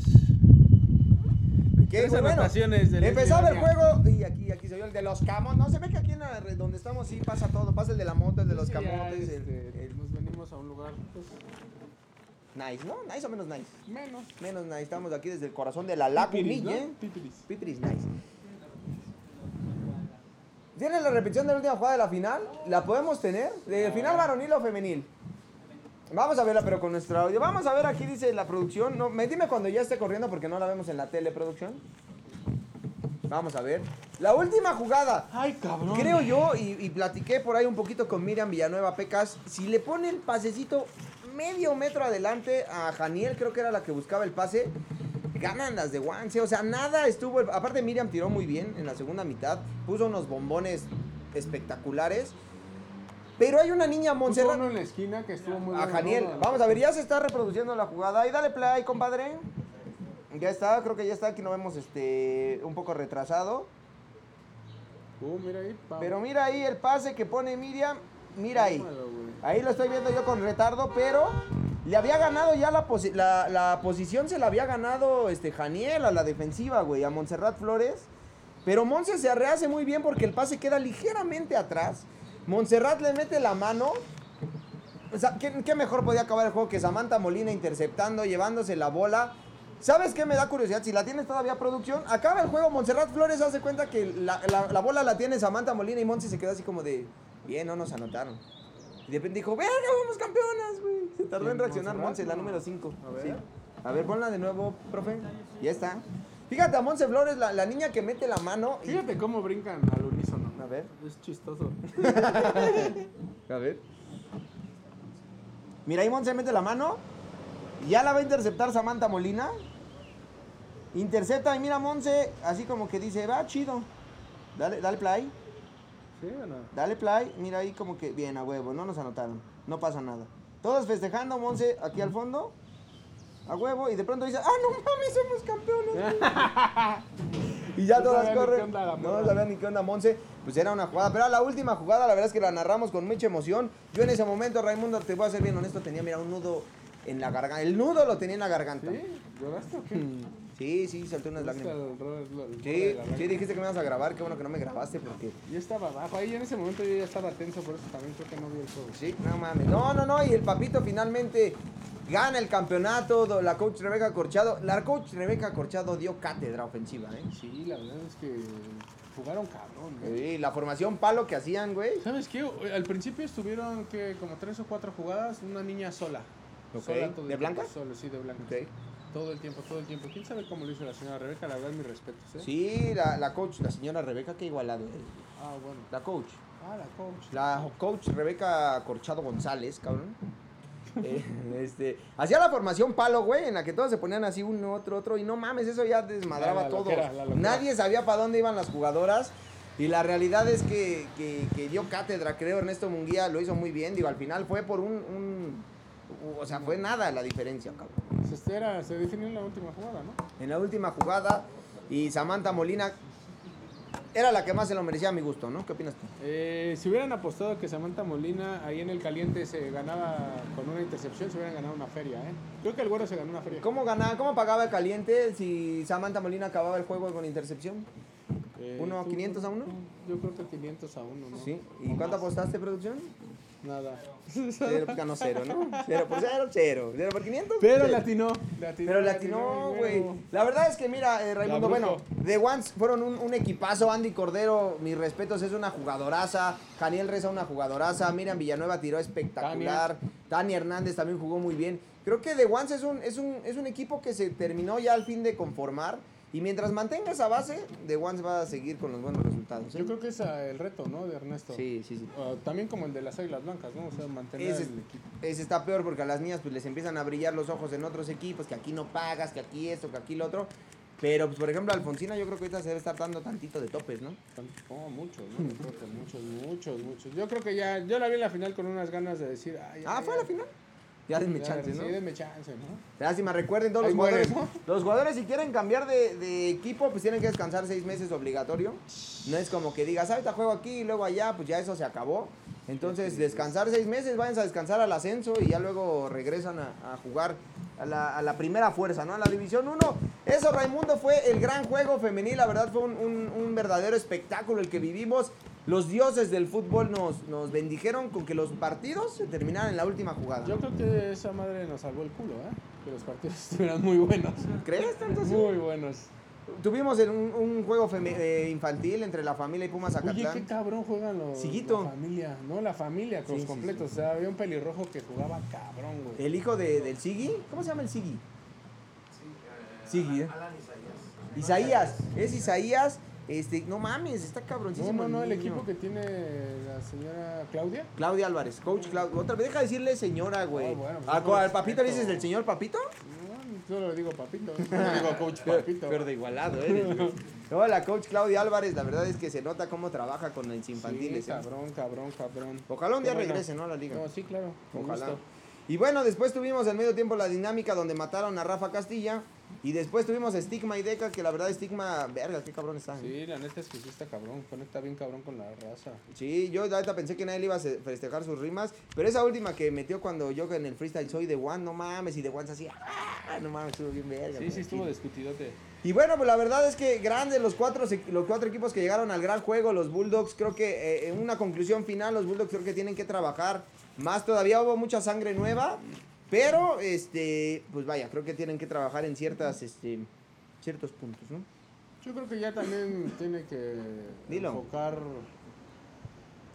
¿Qué, tres? Bueno, anotaciones de Leslie empezaba el juego y aquí, aquí se vio el de los camos. No, se ve que aquí en la, donde estamos sí pasa todo. Pasa el de la moto, el de los Sí, camotes, el, este, el- Nos venimos a un lugar pues, Nice, ¿no? Nice o menos nice. menos. Menos nice. Estamos aquí desde el corazón de la lagunilla. ¿no? Pipiris. Pipiris nice. ¿Tienes la repetición de la última jugada de la final? ¿La podemos tener? ¿De final varonil o femenil? Vamos a verla, pero con nuestro audio. Vamos a ver, aquí dice la producción. No, me dime cuando ya esté corriendo porque no la vemos en la teleproducción. Vamos a ver. La última jugada. Ay, cabrón. Creo yo, y, y platiqué por ahí un poquito con Miriam Villanueva Pecas, si le pone el pasecito medio metro adelante a Janiel, creo que era la que buscaba el pase, ganan las de Wanse. O sea, nada estuvo. Aparte, Miriam tiró muy bien en la segunda mitad, puso unos bombones espectaculares. Pero hay una niña Montserrat. uno en la esquina que estuvo muy A Janiel. Vamos a ver, ya se está reproduciendo la jugada. Ahí dale play, compadre. Ya está, creo que ya está. Aquí lo vemos este un poco retrasado. Uh, mira ahí. pam. Pero mira ahí el pase que pone Miriam. Mira ahí. Ahí lo estoy viendo yo con retardo, pero le había ganado ya la, posi- la, la posición, se la había ganado este Janiel a la defensiva, güey, a Montserrat Flores. Pero Monse se rehace muy bien porque el pase queda ligeramente atrás. Montserrat le mete la mano. O sea, ¿qué, qué mejor podía acabar el juego que Samantha Molina interceptando, llevándose la bola? ¿Sabes qué me da curiosidad? Si la tienes todavía producción, acaba el juego, Montserrat Flores hace cuenta que la, la- la bola la tiene Samantha Molina y Monse se quedó así como de, bien, no nos anotaron. Y de repente dijo, verga, vamos campeonas, güey. Se tardó en reaccionar. Monse, la número 5. A ver. A ver, ponla de nuevo, profe. Ya está. Fíjate a Monse Flores, la, la niña que mete la mano. y- Fíjate cómo brincan al unísono. A ver. Es chistoso. A ver. Mira, ahí Monse mete la mano. Ya la va a interceptar Samantha Molina. Intercepta y mira Monse, así como que dice, va chido. Dale, dale play. ¿Sí o no? Dale play, mira ahí como que bien a huevo, no nos anotaron, no pasa nada. Todos festejando, Monse aquí al fondo, a huevo, y de pronto dice, ah, no mames, somos campeones. y ya No todas corren. onda No sabían ni qué onda, Monse. Pues era una jugada, pero era la última jugada, la verdad es que la narramos con mucha emoción. Yo en ese momento, Raimundo, te voy a ser bien honesto, tenía, mira, un nudo en la garganta. El nudo lo tenía en la garganta. ¿Sí? ¿Lloraste o qué? Sí, sí, saltó unas ¿Viste lágrimas. Sí, sí, dijiste que me ibas a grabar, qué bueno que no me grabaste porque... Yo estaba abajo, ahí en ese momento yo ya estaba tenso, por eso también creo que no vi el juego. Sí, no mames. No, no, no. Y el papito finalmente gana el campeonato. La coach Rebeca Corchado. La coach Rebeca Corchado dio cátedra ofensiva, ¿eh? Sí, la verdad es que jugaron cabrón. ¿no? Sí, la formación palo que hacían, güey. ¿Sabes qué? Al principio estuvieron que como tres o cuatro jugadas, una niña sola. Ok. Sola ¿De blanca? Solo, sí, de blanca. Ok. Todo el tiempo, todo el tiempo. ¿Quién sabe cómo lo hizo la señora Rebeca? La verdad, mis respetos, ¿eh? Sí, la, la coach, la señora Rebeca, qué igualado. Ah, bueno. La coach. Ah, la coach. La coach Rebeca Corchado González, cabrón. Eh, este, hacía la formación palo, güey, en la que todos se ponían así uno, otro, otro, y no mames, eso ya desmadraba La- la todo. loquera. Nadie sabía para dónde iban las jugadoras. Y la realidad es que, que- que dio cátedra, creo, Ernesto Munguía lo hizo muy bien. Digo, al final fue por un, un- O sea, fue nada la diferencia, cabrón. Se, era- se definió en la última jugada, ¿no? En la última jugada, y Samantha Molina era la que más se lo merecía a mi gusto, ¿no? ¿Qué opinas tú? Eh, si hubieran apostado que Samantha Molina ahí en el caliente se ganaba con una intercepción, se hubieran ganado una feria, ¿eh? Creo que el güero se ganó una feria. ¿Cómo ganaba, cómo pagaba el caliente si Samantha Molina acababa el juego con intercepción? Eh, ¿Uno, tú- 500 a uno? Yo creo que 500 a 1, ¿no? Sí. ¿Y cuánto apostaste, producción? Nada. Cero, ganó cero, ¿no? Cero por cero, cero. Cero por 500. Pero cero. latinó. latinó Pero latinó, güey. La verdad es que, mira, eh, Raimundo, bueno. The Ones fueron un, un equipazo. Andy Cordero, mis respetos, es una jugadoraza. Janiel Reza, una jugadoraza. Miriam Villanueva tiró espectacular. Tania Hernández también jugó muy bien. Creo que The Ones es un, es, un, es un equipo que se terminó ya al fin de conformar. Y mientras mantenga esa base, The Ones va a seguir con los buenos resultados. ¿eh? Yo creo que es ah, el reto, ¿no? De Ernesto. Sí, sí, sí. Ah, también como el de las Águilas Blancas, ¿no? O sea, mantener Ese, el equipo. ese está peor porque a las niñas pues les empiezan a brillar los ojos en otros equipos, que aquí no pagas, que aquí esto, que aquí lo otro. Pero pues por ejemplo Alfonsina yo creo que ahorita se debe estar dando tantito de topes, ¿no? Oh, muchos, ¿no? Yo creo que muchos, muchos, muchos. Yo creo que ya, yo la vi en la final con unas ganas de decir, ay, Ah, ay, fue a ay, la final. Ya denme chance, ¿no? Sí, denme chance, ¿no? Lástima, recuerden todos los muere, jugadores. Los jugadores si quieren cambiar de, de equipo, pues tienen que descansar seis meses obligatorio. No es como que digas, ahorita juego aquí y luego allá, pues ya eso se acabó. Entonces, descansar seis meses, váyanse a descansar al ascenso y ya luego regresan a, a jugar a la, a la primera fuerza, ¿no? A la División 1. Eso, Raimundo, fue el gran juego femenil. La verdad fue un, un- un verdadero espectáculo el que vivimos. Los dioses del fútbol nos, nos bendijeron con que los partidos se terminaran en la última jugada. Yo creo que esa madre nos salvó el culo, ¿eh? Que los partidos estuvieran muy buenos. ¿Crees tanto así? Muy buenos. Tuvimos en un, un juego eh, infantil entre la familia y Pumas Oye, qué Zacatlán. cabrón juegan los Siguito. la familia, no la familia con Sí, los sí, completos, o sea, había un pelirrojo que jugaba cabrón, güey. El hijo de, del Sigui. ¿Cómo se llama el Sigui? Sigui, ¿eh? Alan Isaías. Isaías. Es Isaías. Este, no mames, está cabroncísimo. no, no, el equipo que tiene la señora Claudia. Claudia Álvarez, coach Claudia. Otra vez, deja de decirle señora, güey. Ah, bueno, pues, ¿A- con ¿Al papito le dices el señor papito? No, solo digo papito, no digo coach papito. Pero de igualado, güey. No, la coach Claudia Álvarez, la verdad es que se nota cómo trabaja con los infantiles. Sí, ¿eh? cabrón, cabrón, cabrón. Ojalá un día bueno. regrese, ¿no? A la liga. No, sí, claro. Ojalá. gusto. Y bueno, después tuvimos el medio tiempo la dinámica donde mataron a Rafa Castilla. Y después tuvimos Stigma y Deca, que la verdad Stigma, verga, qué cabrón está. Sí, la neta es que sí está cabrón, conecta bien cabrón con la raza. Sí, yo ahorita pensé que nadie le iba a se- festejar sus rimas, pero esa última que metió cuando yo en el freestyle soy de One, no mames, y de One así, ¡ah! no mames, estuvo bien verga. Sí, sí, estuvo discutidote. Y bueno, pues la verdad es que grandes los cuatro, se- los cuatro equipos que llegaron al gran juego, los Bulldogs, creo que eh, en una conclusión final, los Bulldogs creo que tienen que trabajar más todavía, hubo mucha sangre nueva, pero, este, pues vaya, creo que tienen que trabajar en ciertas, este, ciertos puntos, ¿no? Yo creo que ya también tiene que Dilo. enfocar.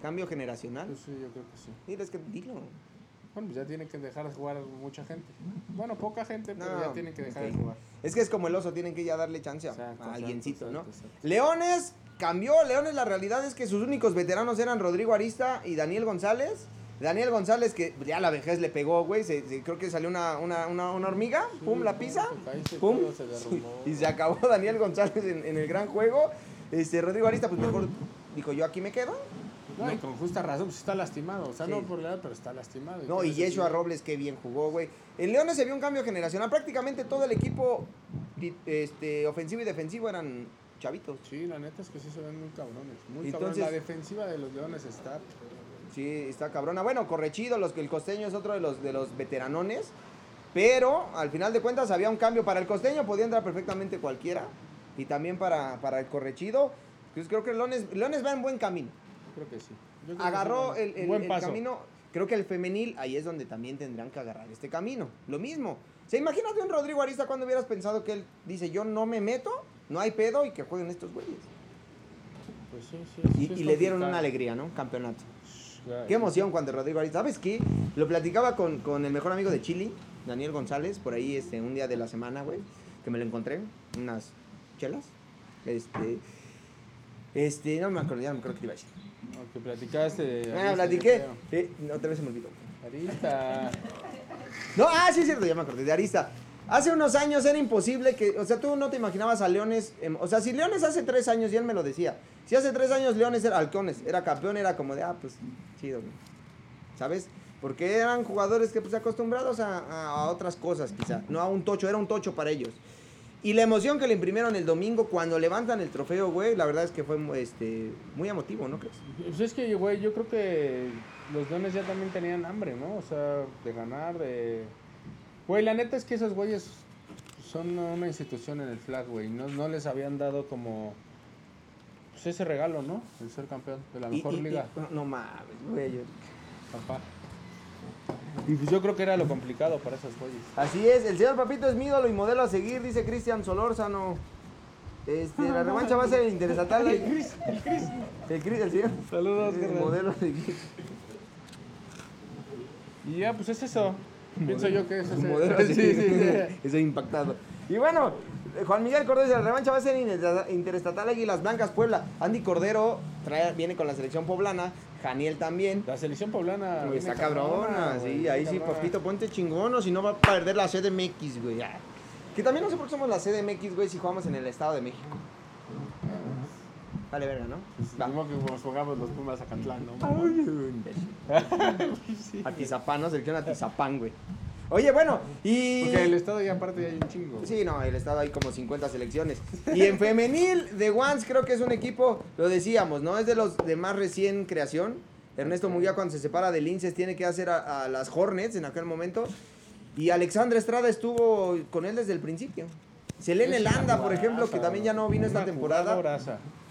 Cambio generacional. Pues sí, yo creo que sí. Dile, es que dilo. Bueno, pues ya tiene que dejar de jugar mucha gente. Bueno, poca gente, pero No, ya tienen que dejar de jugar. Es que es como el oso, tienen que ya darle chance a, Exacto, a exacto, alguiencito, ¿no? exacto. Leones cambió, Leones la realidad es que sus únicos veteranos eran Rodrigo Arista y Daniel González. Daniel González, que ya la vejez le pegó, güey. se- se- creo que salió una, una, una, una hormiga, pum, la pisa, se pum. se. Y se acabó Daniel González en, en el gran juego. Este, Rodrigo Arista, pues mejor dijo, yo aquí me quedo. No, y con justa razón, pues está lastimado. O sea, Sí. no por la edad, pero está lastimado. No, y Yeshua. Robles, qué bien jugó, güey. En Leones se vio un cambio generacional. Prácticamente todo el equipo este, ofensivo y defensivo eran chavitos. Sí, la neta es que sí se ven muy cabrones. Muy Entonces- cabrones. La defensiva de los Leones está. Sí, está cabrona. Bueno, Correchido, los, el costeño es otro de los, de los veteranones. Pero al final de cuentas había un cambio para el costeño, podía entrar perfectamente cualquiera. Y también para, para el Correchido. Pues creo que Leones, Leones va en buen camino. Creo que sí. Yo creo que Agarró sí, el, el- buen el camino. Creo que el femenil, ahí es donde también tendrán que agarrar este camino. Lo mismo. ¿Se imagínate un Rodrigo Arista cuando hubieras pensado que él dice, yo no me meto, no hay pedo y que jueguen estos güeyes? Pues sí, sí, Y, sí y le dieron una alegría, ¿no? Campeonato. Qué emoción cuando Rodrigo Arista. ¿Sabes qué? Lo platicaba con, con el mejor amigo de Chile, Daniel González, por ahí este, un día de la semana, güey, que me lo encontré, unas chelas. Este. Este, no me acuerdo, ya no me acuerdo qué iba a decir. No, que platicaste de. Ah, Arista, platiqué. yo Eh, no, otra vez se me olvidó. Arista. No, ah, sí es cierto, ya me acordé, de Arista. Hace unos años era imposible que, o sea, tú no te imaginabas a Leones, em, o sea, si Leones hace tres años, y él me lo decía, si hace tres años Leones era halcones, era campeón, era como de, ah, pues, chido, güey. ¿sabes? Porque eran jugadores que, pues, acostumbrados a, a- otras cosas, quizá, no a un tocho, era un tocho para ellos. Y la emoción que le imprimieron el domingo cuando levantan el trofeo, güey, la verdad es que fue, este, muy emotivo, ¿no crees? Pues es que, güey, yo creo que los Leones ya también tenían hambre, ¿no? O sea, de ganar, de. Güey, la neta es que esos güeyes son una institución en el flag, güey. No, no les habían dado como. Pues ese regalo, ¿no? El ser campeón de la mejor y- y- liga. no, no mames, güey. yo- Papá. Y pues yo creo que era lo complicado para esos güeyes. Así es, el señor Papito es mi ídolo y modelo a seguir, dice Cristian Solórzano. Este, la revancha va a ser interesante. El Cris, el Cris. El Cris, el señor. Saludos, El modelo a seguir. Y ya, pues es eso. Pienso yo que es ese. modelo a sí, sí, seguir. sí. Estoy impactado. Y bueno, Juan Miguel Cordero dice, la revancha va a ser inter- interestatal Águilas Blancas Puebla. Andy Cordero trae, viene con la selección poblana, Janiel también. La selección poblana. Está cabrona, sí, ahí sí, cabrona. papito, ponte chingón o si no va a perder la CDMX, güey. Que también no sé por qué somos la CDMX, güey, si jugamos en el Estado de México. Vale, verga, ¿no? Va. mismo que como jugamos los Pumas a Catlán, ¿no? Ay, imbécil. Atizapán, ¿no? Selección Atizapán, güey. Oye, bueno, y... Porque el estado ya aparte ya hay un chingo. Sí, no, el estado hay como 50 selecciones. Y en femenil, de Once creo que es un equipo, lo decíamos, ¿no? Es de los de más recién creación. Ernesto Muguía cuando se separa del Linces tiene que hacer a, a las Hornets en aquel momento. Y Alexandra Estrada estuvo con él desde el principio. Selene Landa, por ejemplo, que también ya no vino esta temporada.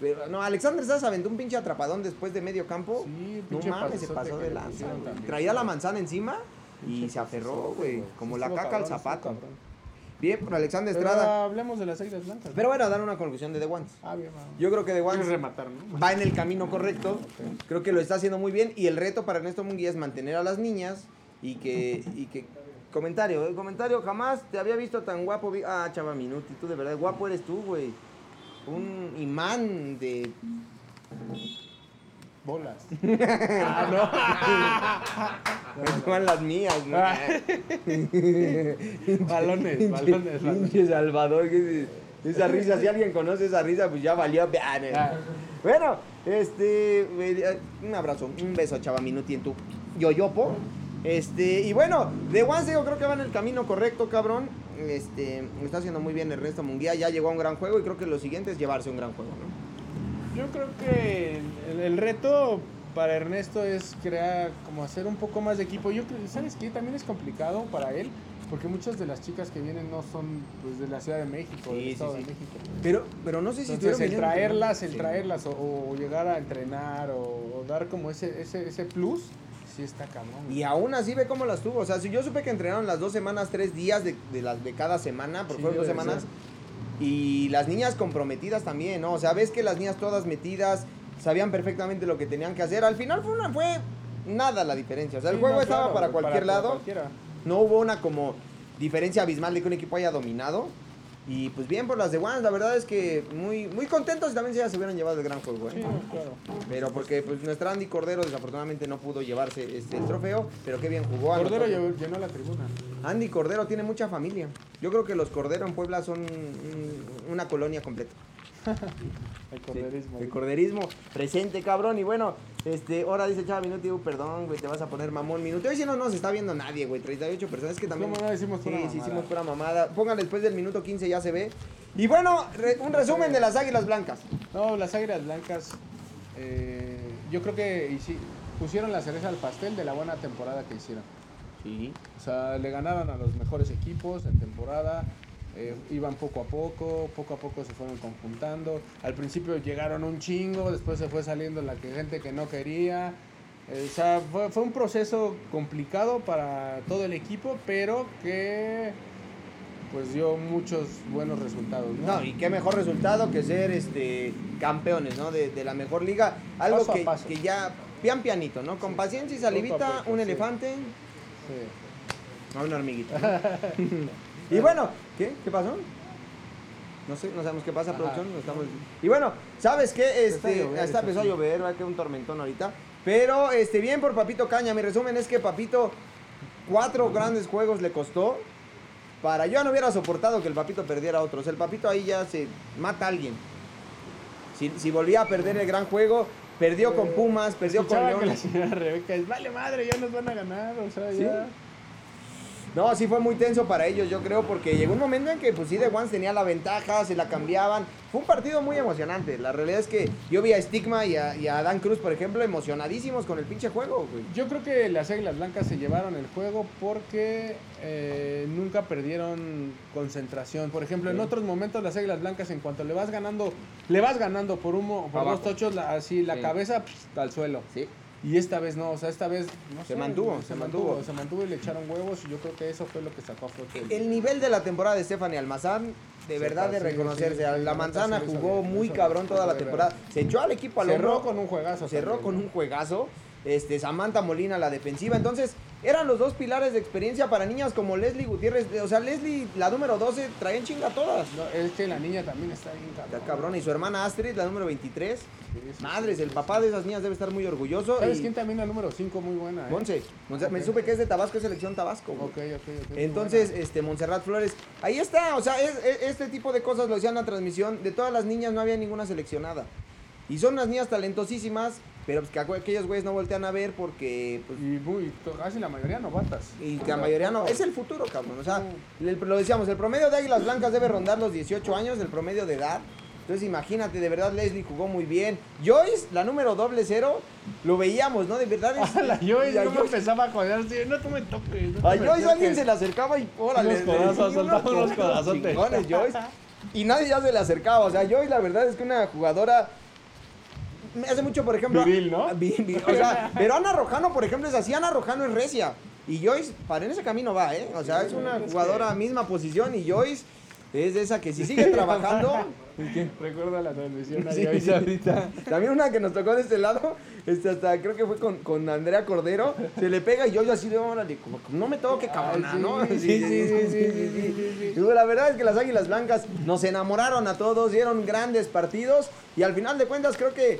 Pero, no, Alexandra Estrada se aventó un pinche atrapadón después de medio campo. Sí, no mames, se pasó de lanza. Traía la manzana encima y se aferró, güey. Como la caca al zapato. cabrón. Bien, por Alexandra Pero Estrada. hablemos de las águilas blancas. Pero bueno, dar una conclusión de The Ones. Ah, bien, vamos. Yo creo que The Ones rematar, ¿no? va en el camino correcto. Creo que lo está haciendo muy bien. Y el reto para Ernesto Munguía es mantener a las niñas y que. Y que comentario, eh, comentario, jamás te había visto tan guapo. vi- Ah, chava Minuti, tú de verdad, guapo eres tú, güey. Un imán de. Bolas. Son las mías, ¿no? Ah. Balones, balones, balones. Pinche Salvador, que esa risa, si alguien conoce esa risa, pues ya valió. Ah. Bueno, este, un abrazo, un beso, chava Minuti, en tu yoyopo. Este, y bueno, de Once yo creo que va en el camino correcto, cabrón. Este, está haciendo muy bien Ernesto Munguía, ya llegó a un gran juego y creo que lo siguiente es llevarse un gran juego, ¿no? Yo creo que el, el reto para Ernesto es crear, como hacer un poco más de equipo. Yo creo, ¿sabes qué? También es complicado para él, porque muchas de las chicas que vienen no son pues, de la Ciudad de México, Sí, del Estado sí. de México. Pero, pero no sé si Entonces, el traerlas, el traerlas, o, o llegar a entrenar, o, o dar como ese, ese, ese plus, sí está cabrón. Y aún así ve cómo las tuvo. O sea, si yo supe que entrenaron las dos semanas, tres días de, de las de cada semana, por Sí, fueron dos semanas. Y las niñas comprometidas también, ¿no? O sea, ves que las niñas todas metidas, sabían perfectamente lo que tenían que hacer. Al final fue una, fue nada la diferencia. O sea, el Sí, juego no, estaba claro, para cualquier lado. No hubo una como diferencia abismal de que un equipo haya dominado. Y pues bien por las de Wands, la verdad es que muy, muy contentos y también ya se hubieran llevado el gran juego. ¿eh? Sí, claro. Pero porque pues nuestro Andy Cordero desafortunadamente no pudo llevarse este, el trofeo, pero qué bien jugó. Cordero llenó- llenó la tribuna. Andy Cordero tiene mucha familia. Yo creo que los Cordero en Puebla son mm, una colonia completa. El corderismo. El corderismo presente, cabrón. Y bueno, este, ahora dice Chava Minuti, uh, perdón, güey, te vas a poner mamón Minuti. Hoy sí no nos está viendo nadie, güey. 38 personas. Es que también. ¿Cómo no decimos pura Sí, sí, mamada? hicimos pura mamada. Póngale después del minuto 15, ya se ve. Y bueno, re- un resumen de las águilas blancas. No, las águilas blancas, eh, yo creo que hici- pusieron la cereza al pastel de la buena temporada que hicieron. Sí. O sea, le ganaron a los mejores equipos en temporada, eh, iban poco a poco, poco a poco se fueron conjuntando. Al principio llegaron un chingo, después se fue saliendo la que, gente que no quería. Eh, o sea, fue, fue un proceso complicado para todo el equipo, pero que pues dio muchos buenos resultados. ¿no? No, y qué mejor resultado que ser este campeones, ¿no? De, de la mejor liga. Algo Paso que, paso. que ya, pian pianito, ¿no? Con paciencia y salivita, poco, un sí. elefante, Sí. a una hormiguita. ¿no? y bueno, ¿qué? ¿Qué pasó? No sé, no sabemos qué pasa, Ajá. producción. no estamos... Y bueno, ¿sabes qué? Está a Este, llover, hasta eso empezó a llover, va a quedar un tormentón ahorita. Pero, este, bien por Papito Caña. Mi resumen es que Papito, cuatro grandes juegos le costó. Para yo no hubiera soportado que el Papito perdiera otros. El Papito ahí ya se mata a alguien. Si, si volvía a perder el gran juego, perdió con Pumas, perdió con que la Leones. señora Rebeca es, vale madre, ya nos van a ganar, o sea, ¿Sí? ya. No, sí fue muy tenso para ellos, yo creo, porque llegó un momento en que pues sí, The Ones tenía la ventaja, se la cambiaban. Fue un partido muy emocionante. La realidad es que yo vi a Stigma y a, y a Dan Cruz, por ejemplo, emocionadísimos con el pinche juego, güey. Yo creo que las Águilas Blancas se llevaron el juego porque eh, nunca perdieron concentración. Por ejemplo, en otros momentos las Águilas Blancas, en cuanto le vas ganando, le vas ganando por uno, por dos tochos, la- así la Sí. cabeza pss, al suelo. Sí. Y esta vez no, o sea, esta vez no Se sé, mantuvo, se, se mantuvo, mantuvo. se mantuvo y le echaron huevos y yo creo que eso fue lo que sacó a flote. el- El nivel de la temporada de Stephanie Almazán, de verdad de reconocerse. la manzana jugó muy cabrón toda la temporada. Se echó al equipo al Cerró con un juegazo. cerró con un juegazo. Este, Samantha Molina, la defensiva. Entonces, eran los dos pilares de experiencia para niñas como Leslie Gutiérrez. O sea, Leslie, la número 12, traía en chinga todas. No, es que la niña también está bien Está cabrón. cabrón. Y su hermana Astrid, la número 23. Sí, sí, Madres, sí, el papá de esas niñas debe estar muy orgulloso. ¿Sabes y quién también la número 5 muy buena? eh? Monse. Monse- Me supe que es de Tabasco, es selección Tabasco. güey. Ok, ok, ok. muy Entonces, este, Montserrat Flores, ahí está, o sea, es- es- este tipo de cosas lo decían en la transmisión, de todas las niñas no había ninguna seleccionada. Y son unas niñas talentosísimas, pero pues que aqu- aquellos güeyes no voltean a ver porque, pues, Y casi la mayoría novatas. y que la mayoría no, es el futuro, cabrón, o sea, el- lo decíamos, el promedio de Águilas Blancas debe rondar los 18 años, el promedio de edad. Entonces imagínate, de verdad Leslie jugó muy bien. Joyce, la número doble cero, lo veíamos, ¿no? De verdad es... la Joyce y a no me Joyce- empezaba a joder así, no tú me toques. no A Joyce alguien toques". se le acercaba y órale. Unos codazos, soltaba unos codazotes. Joyce. Y nadie ya se le acercaba. O sea, Joyce la verdad es que una jugadora. Me hace mucho, por ejemplo. Viril, ¿no? o sea, pero Ana Rojano, por ejemplo, es así. Ana Rojano es recia. Y Joyce, para en ese camino va, ¿eh? O sea, es una jugadora misma posición. Y Joyce es de esa que si sigue trabajando. Recuerda la transmisión Sí, Joyce sí. ahorita. También una que nos tocó de este lado, este, hasta creo que fue con, con Andrea Cordero, se le pega y yo así de órale, como no me toque cabrona, Ay, sí, ¿no? sí, sí, sí, sí, sí, sí, sí. Digo, la verdad es que las Águilas Blancas nos enamoraron a todos, dieron grandes partidos y al final de cuentas creo que,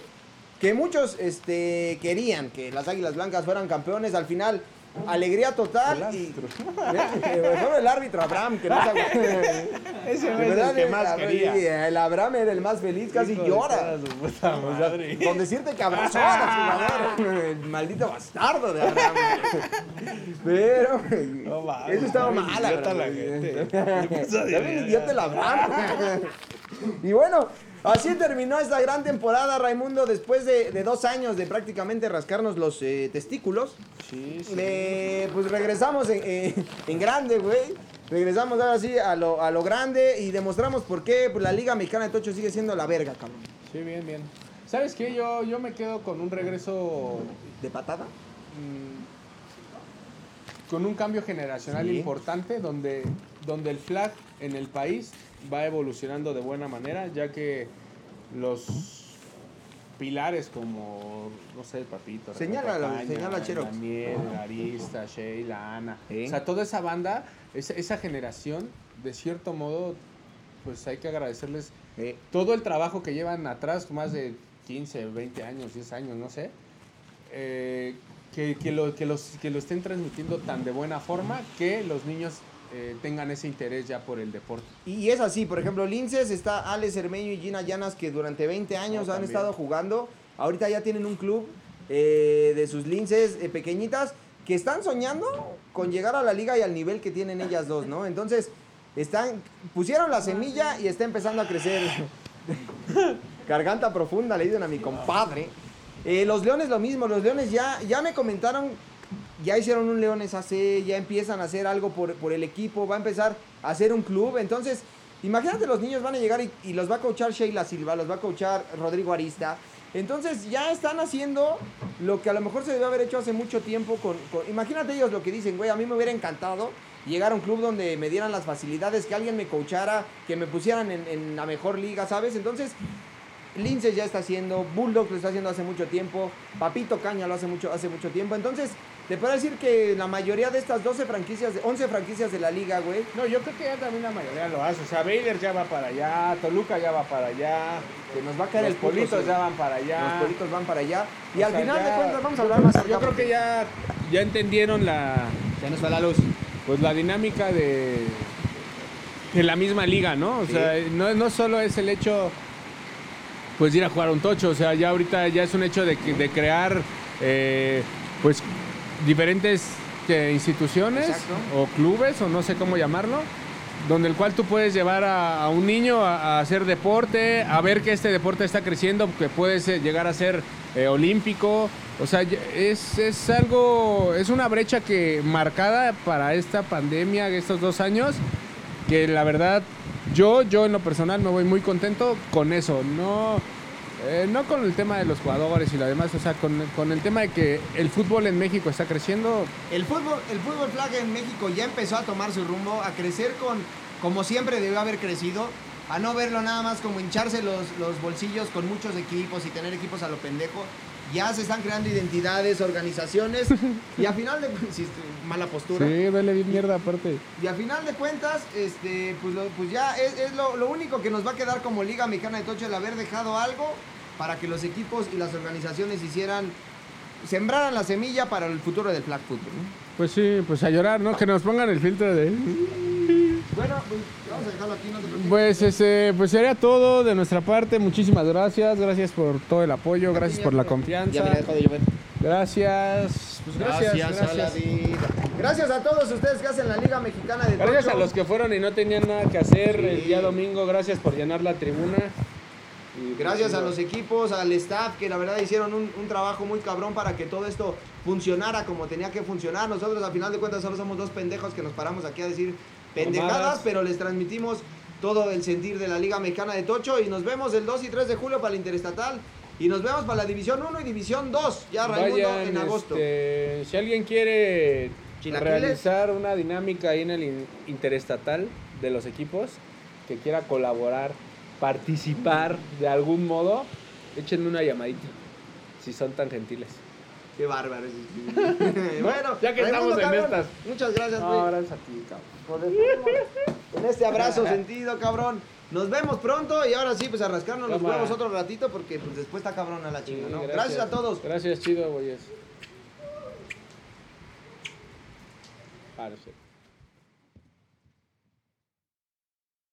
que muchos este, querían que las Águilas Blancas fueran campeones, al final alegría total El y astro. Eh, solo el árbitro Abraham que no se Ese de es el que eh, más quería. el Abraham era el más feliz, casi Hijo de llora. su puta madre. Con decirte que abrazó a los jugadores. El maldito bastardo de Abraham. Pero. No mames, eso estaba mal, idiota Abraham. la gente. Bien idiota el Abraham. Y bueno. Así terminó esta gran temporada, Raimundo, después de, de dos años de prácticamente rascarnos los eh, testículos. Sí, sí. Eh, pues regresamos en, eh, en grande, güey. Regresamos ahora sí a lo, a lo grande y demostramos por qué pues, la Liga Mexicana de Tocho sigue siendo la verga, cabrón. Sí, bien, bien. ¿Sabes qué? Yo, yo me quedo con un regreso ¿De patada? mm, con un cambio generacional Sí. importante donde, donde el flag en el país va evolucionando de buena manera, ya que los pilares como, no sé, el Papito, Señálalo, Rebeca Caña, señala, Cherox. Daniel, Arista, Sheila, Ana, o sea, toda esa banda, esa, esa generación, de cierto modo, pues hay que agradecerles Eh, todo el trabajo que llevan atrás, más de 15, 20 años, 10 años, no sé, eh, que, que lo, que, los, que lo estén transmitiendo tan de buena forma que los niños eh, tengan ese interés ya por el deporte. Y es así, por ejemplo, Linces está Alex Hermeño y Gina Llanas que durante 20 años No, han también. estado jugando. Ahorita ya tienen un club eh, de sus linces eh, pequeñitas que están soñando con llegar a la liga y al nivel que tienen ellas dos, ¿no? Entonces, están pusieron la semilla y está empezando a crecer. Garganta profunda, le dicen a mi compadre. Los leones lo mismo, los leones ya, ya me comentaron, ya hicieron un leones AC, ya empiezan a hacer algo por, por el equipo, va a empezar a hacer un club, entonces imagínate los niños van a llegar y, los va a coachar Sheila Silva, los va a coachar Rodrigo Arista, entonces ya están haciendo lo que a lo mejor se debió haber hecho hace mucho tiempo con, con- imagínate ellos lo que dicen, güey, a mí me hubiera encantado llegar a un club donde me dieran las facilidades, que alguien me coachara, que me pusieran en, en la mejor liga, ¿sabes? Entonces, Linces ya está haciendo, Bulldog lo está haciendo hace mucho tiempo, Papito Caña lo hace mucho, hace mucho tiempo. Entonces, te puedo decir que la mayoría de estas 12 franquicias, de- 11 franquicias de la liga, güey, No, yo creo que ya también la mayoría lo hace. O sea, Bader ya va para allá, Toluca ya va para allá, que nos va a caer los el politos ya van para allá. Los politos van para allá. Y O al sea, final ya- de cuentas, vamos a hablar más Yo acá, creo que ya, ya entendieron la, Ya nos va la luz. pues la dinámica de, de la misma liga, ¿no? O Sí. sea, no, no solo es el hecho pues de ir a jugar un tocho, o sea, ya ahorita ya es un hecho de, de crear eh, pues diferentes instituciones Exacto. o clubes o no sé cómo llamarlo, donde el cual tú puedes llevar a, a un niño a, a hacer deporte, a ver que este deporte está creciendo, que puede ser- llegar a ser eh, olímpico. O sea, es, es algo, es una brecha que marcada para esta pandemia, estos dos años, que la verdad yo, yo en lo personal me voy muy contento con eso. No, eh, no con el tema de los jugadores y lo demás, o sea, con, con el tema de que el fútbol en México está creciendo. El fútbol, el fútbol flag en México ya empezó a tomar su rumbo, a crecer con, como siempre debió haber crecido, a no verlo nada más como hincharse los, los bolsillos con muchos equipos y tener equipos a lo pendejo. Ya se están creando identidades, organizaciones y a final de sí, mala postura. Sí, bien mierda aparte. Y a final de cuentas, este, pues, lo- pues ya es, es lo, lo único que nos va a quedar como Liga Mexicana de Tocho el haber dejado algo para que los equipos y las organizaciones hicieran, sembraran la semilla para el futuro del flag football. ¿no? Pues sí, pues a llorar, ¿no? Que nos pongan el filtro de... Bueno, pues vamos a dejarlo aquí, no te preocupes. Pues este, pues sería todo de nuestra parte. Muchísimas gracias, gracias por todo el apoyo, gracias por la confianza. Ya me la dejó de llover. Gracias, pues gracias, gracias. a la vida. Gracias a todos ustedes que hacen la Liga Mexicana de Gracias Tocho. a los que fueron y no tenían nada que hacer Sí. el día domingo, gracias por llenar la tribuna. Y, pues, Gracias a los equipos, al staff, que la verdad hicieron un, un trabajo muy cabrón para que todo esto funcionara como tenía que funcionar. Nosotros, al final de cuentas, solo somos dos pendejos que nos paramos aquí a decir pendejadas, pero les transmitimos todo el sentir de la Liga Mexicana de Tocho. Y nos vemos el 2 y 3 de julio para la Interestatal. Y nos vemos para la División 1 y División 2, ya Raimundo Vayan, en agosto. este, si alguien quiere realizar una dinámica ahí en el in- interestatal de los equipos, que quiera colaborar, participar de algún modo, échenme una llamadita, si son tan gentiles. Qué bárbaro. bueno, Ya que estamos en estas. Muchas gracias, güey. No, gracias a ti, cabrón. En este abrazo sentido, cabrón. Nos vemos pronto y ahora sí, pues a rascarnos los huevos otro ratito porque pues después está cabrón a la chinga, Sí, ¿no? Gracias. a todos. Gracias, chido, güeyes. Párese.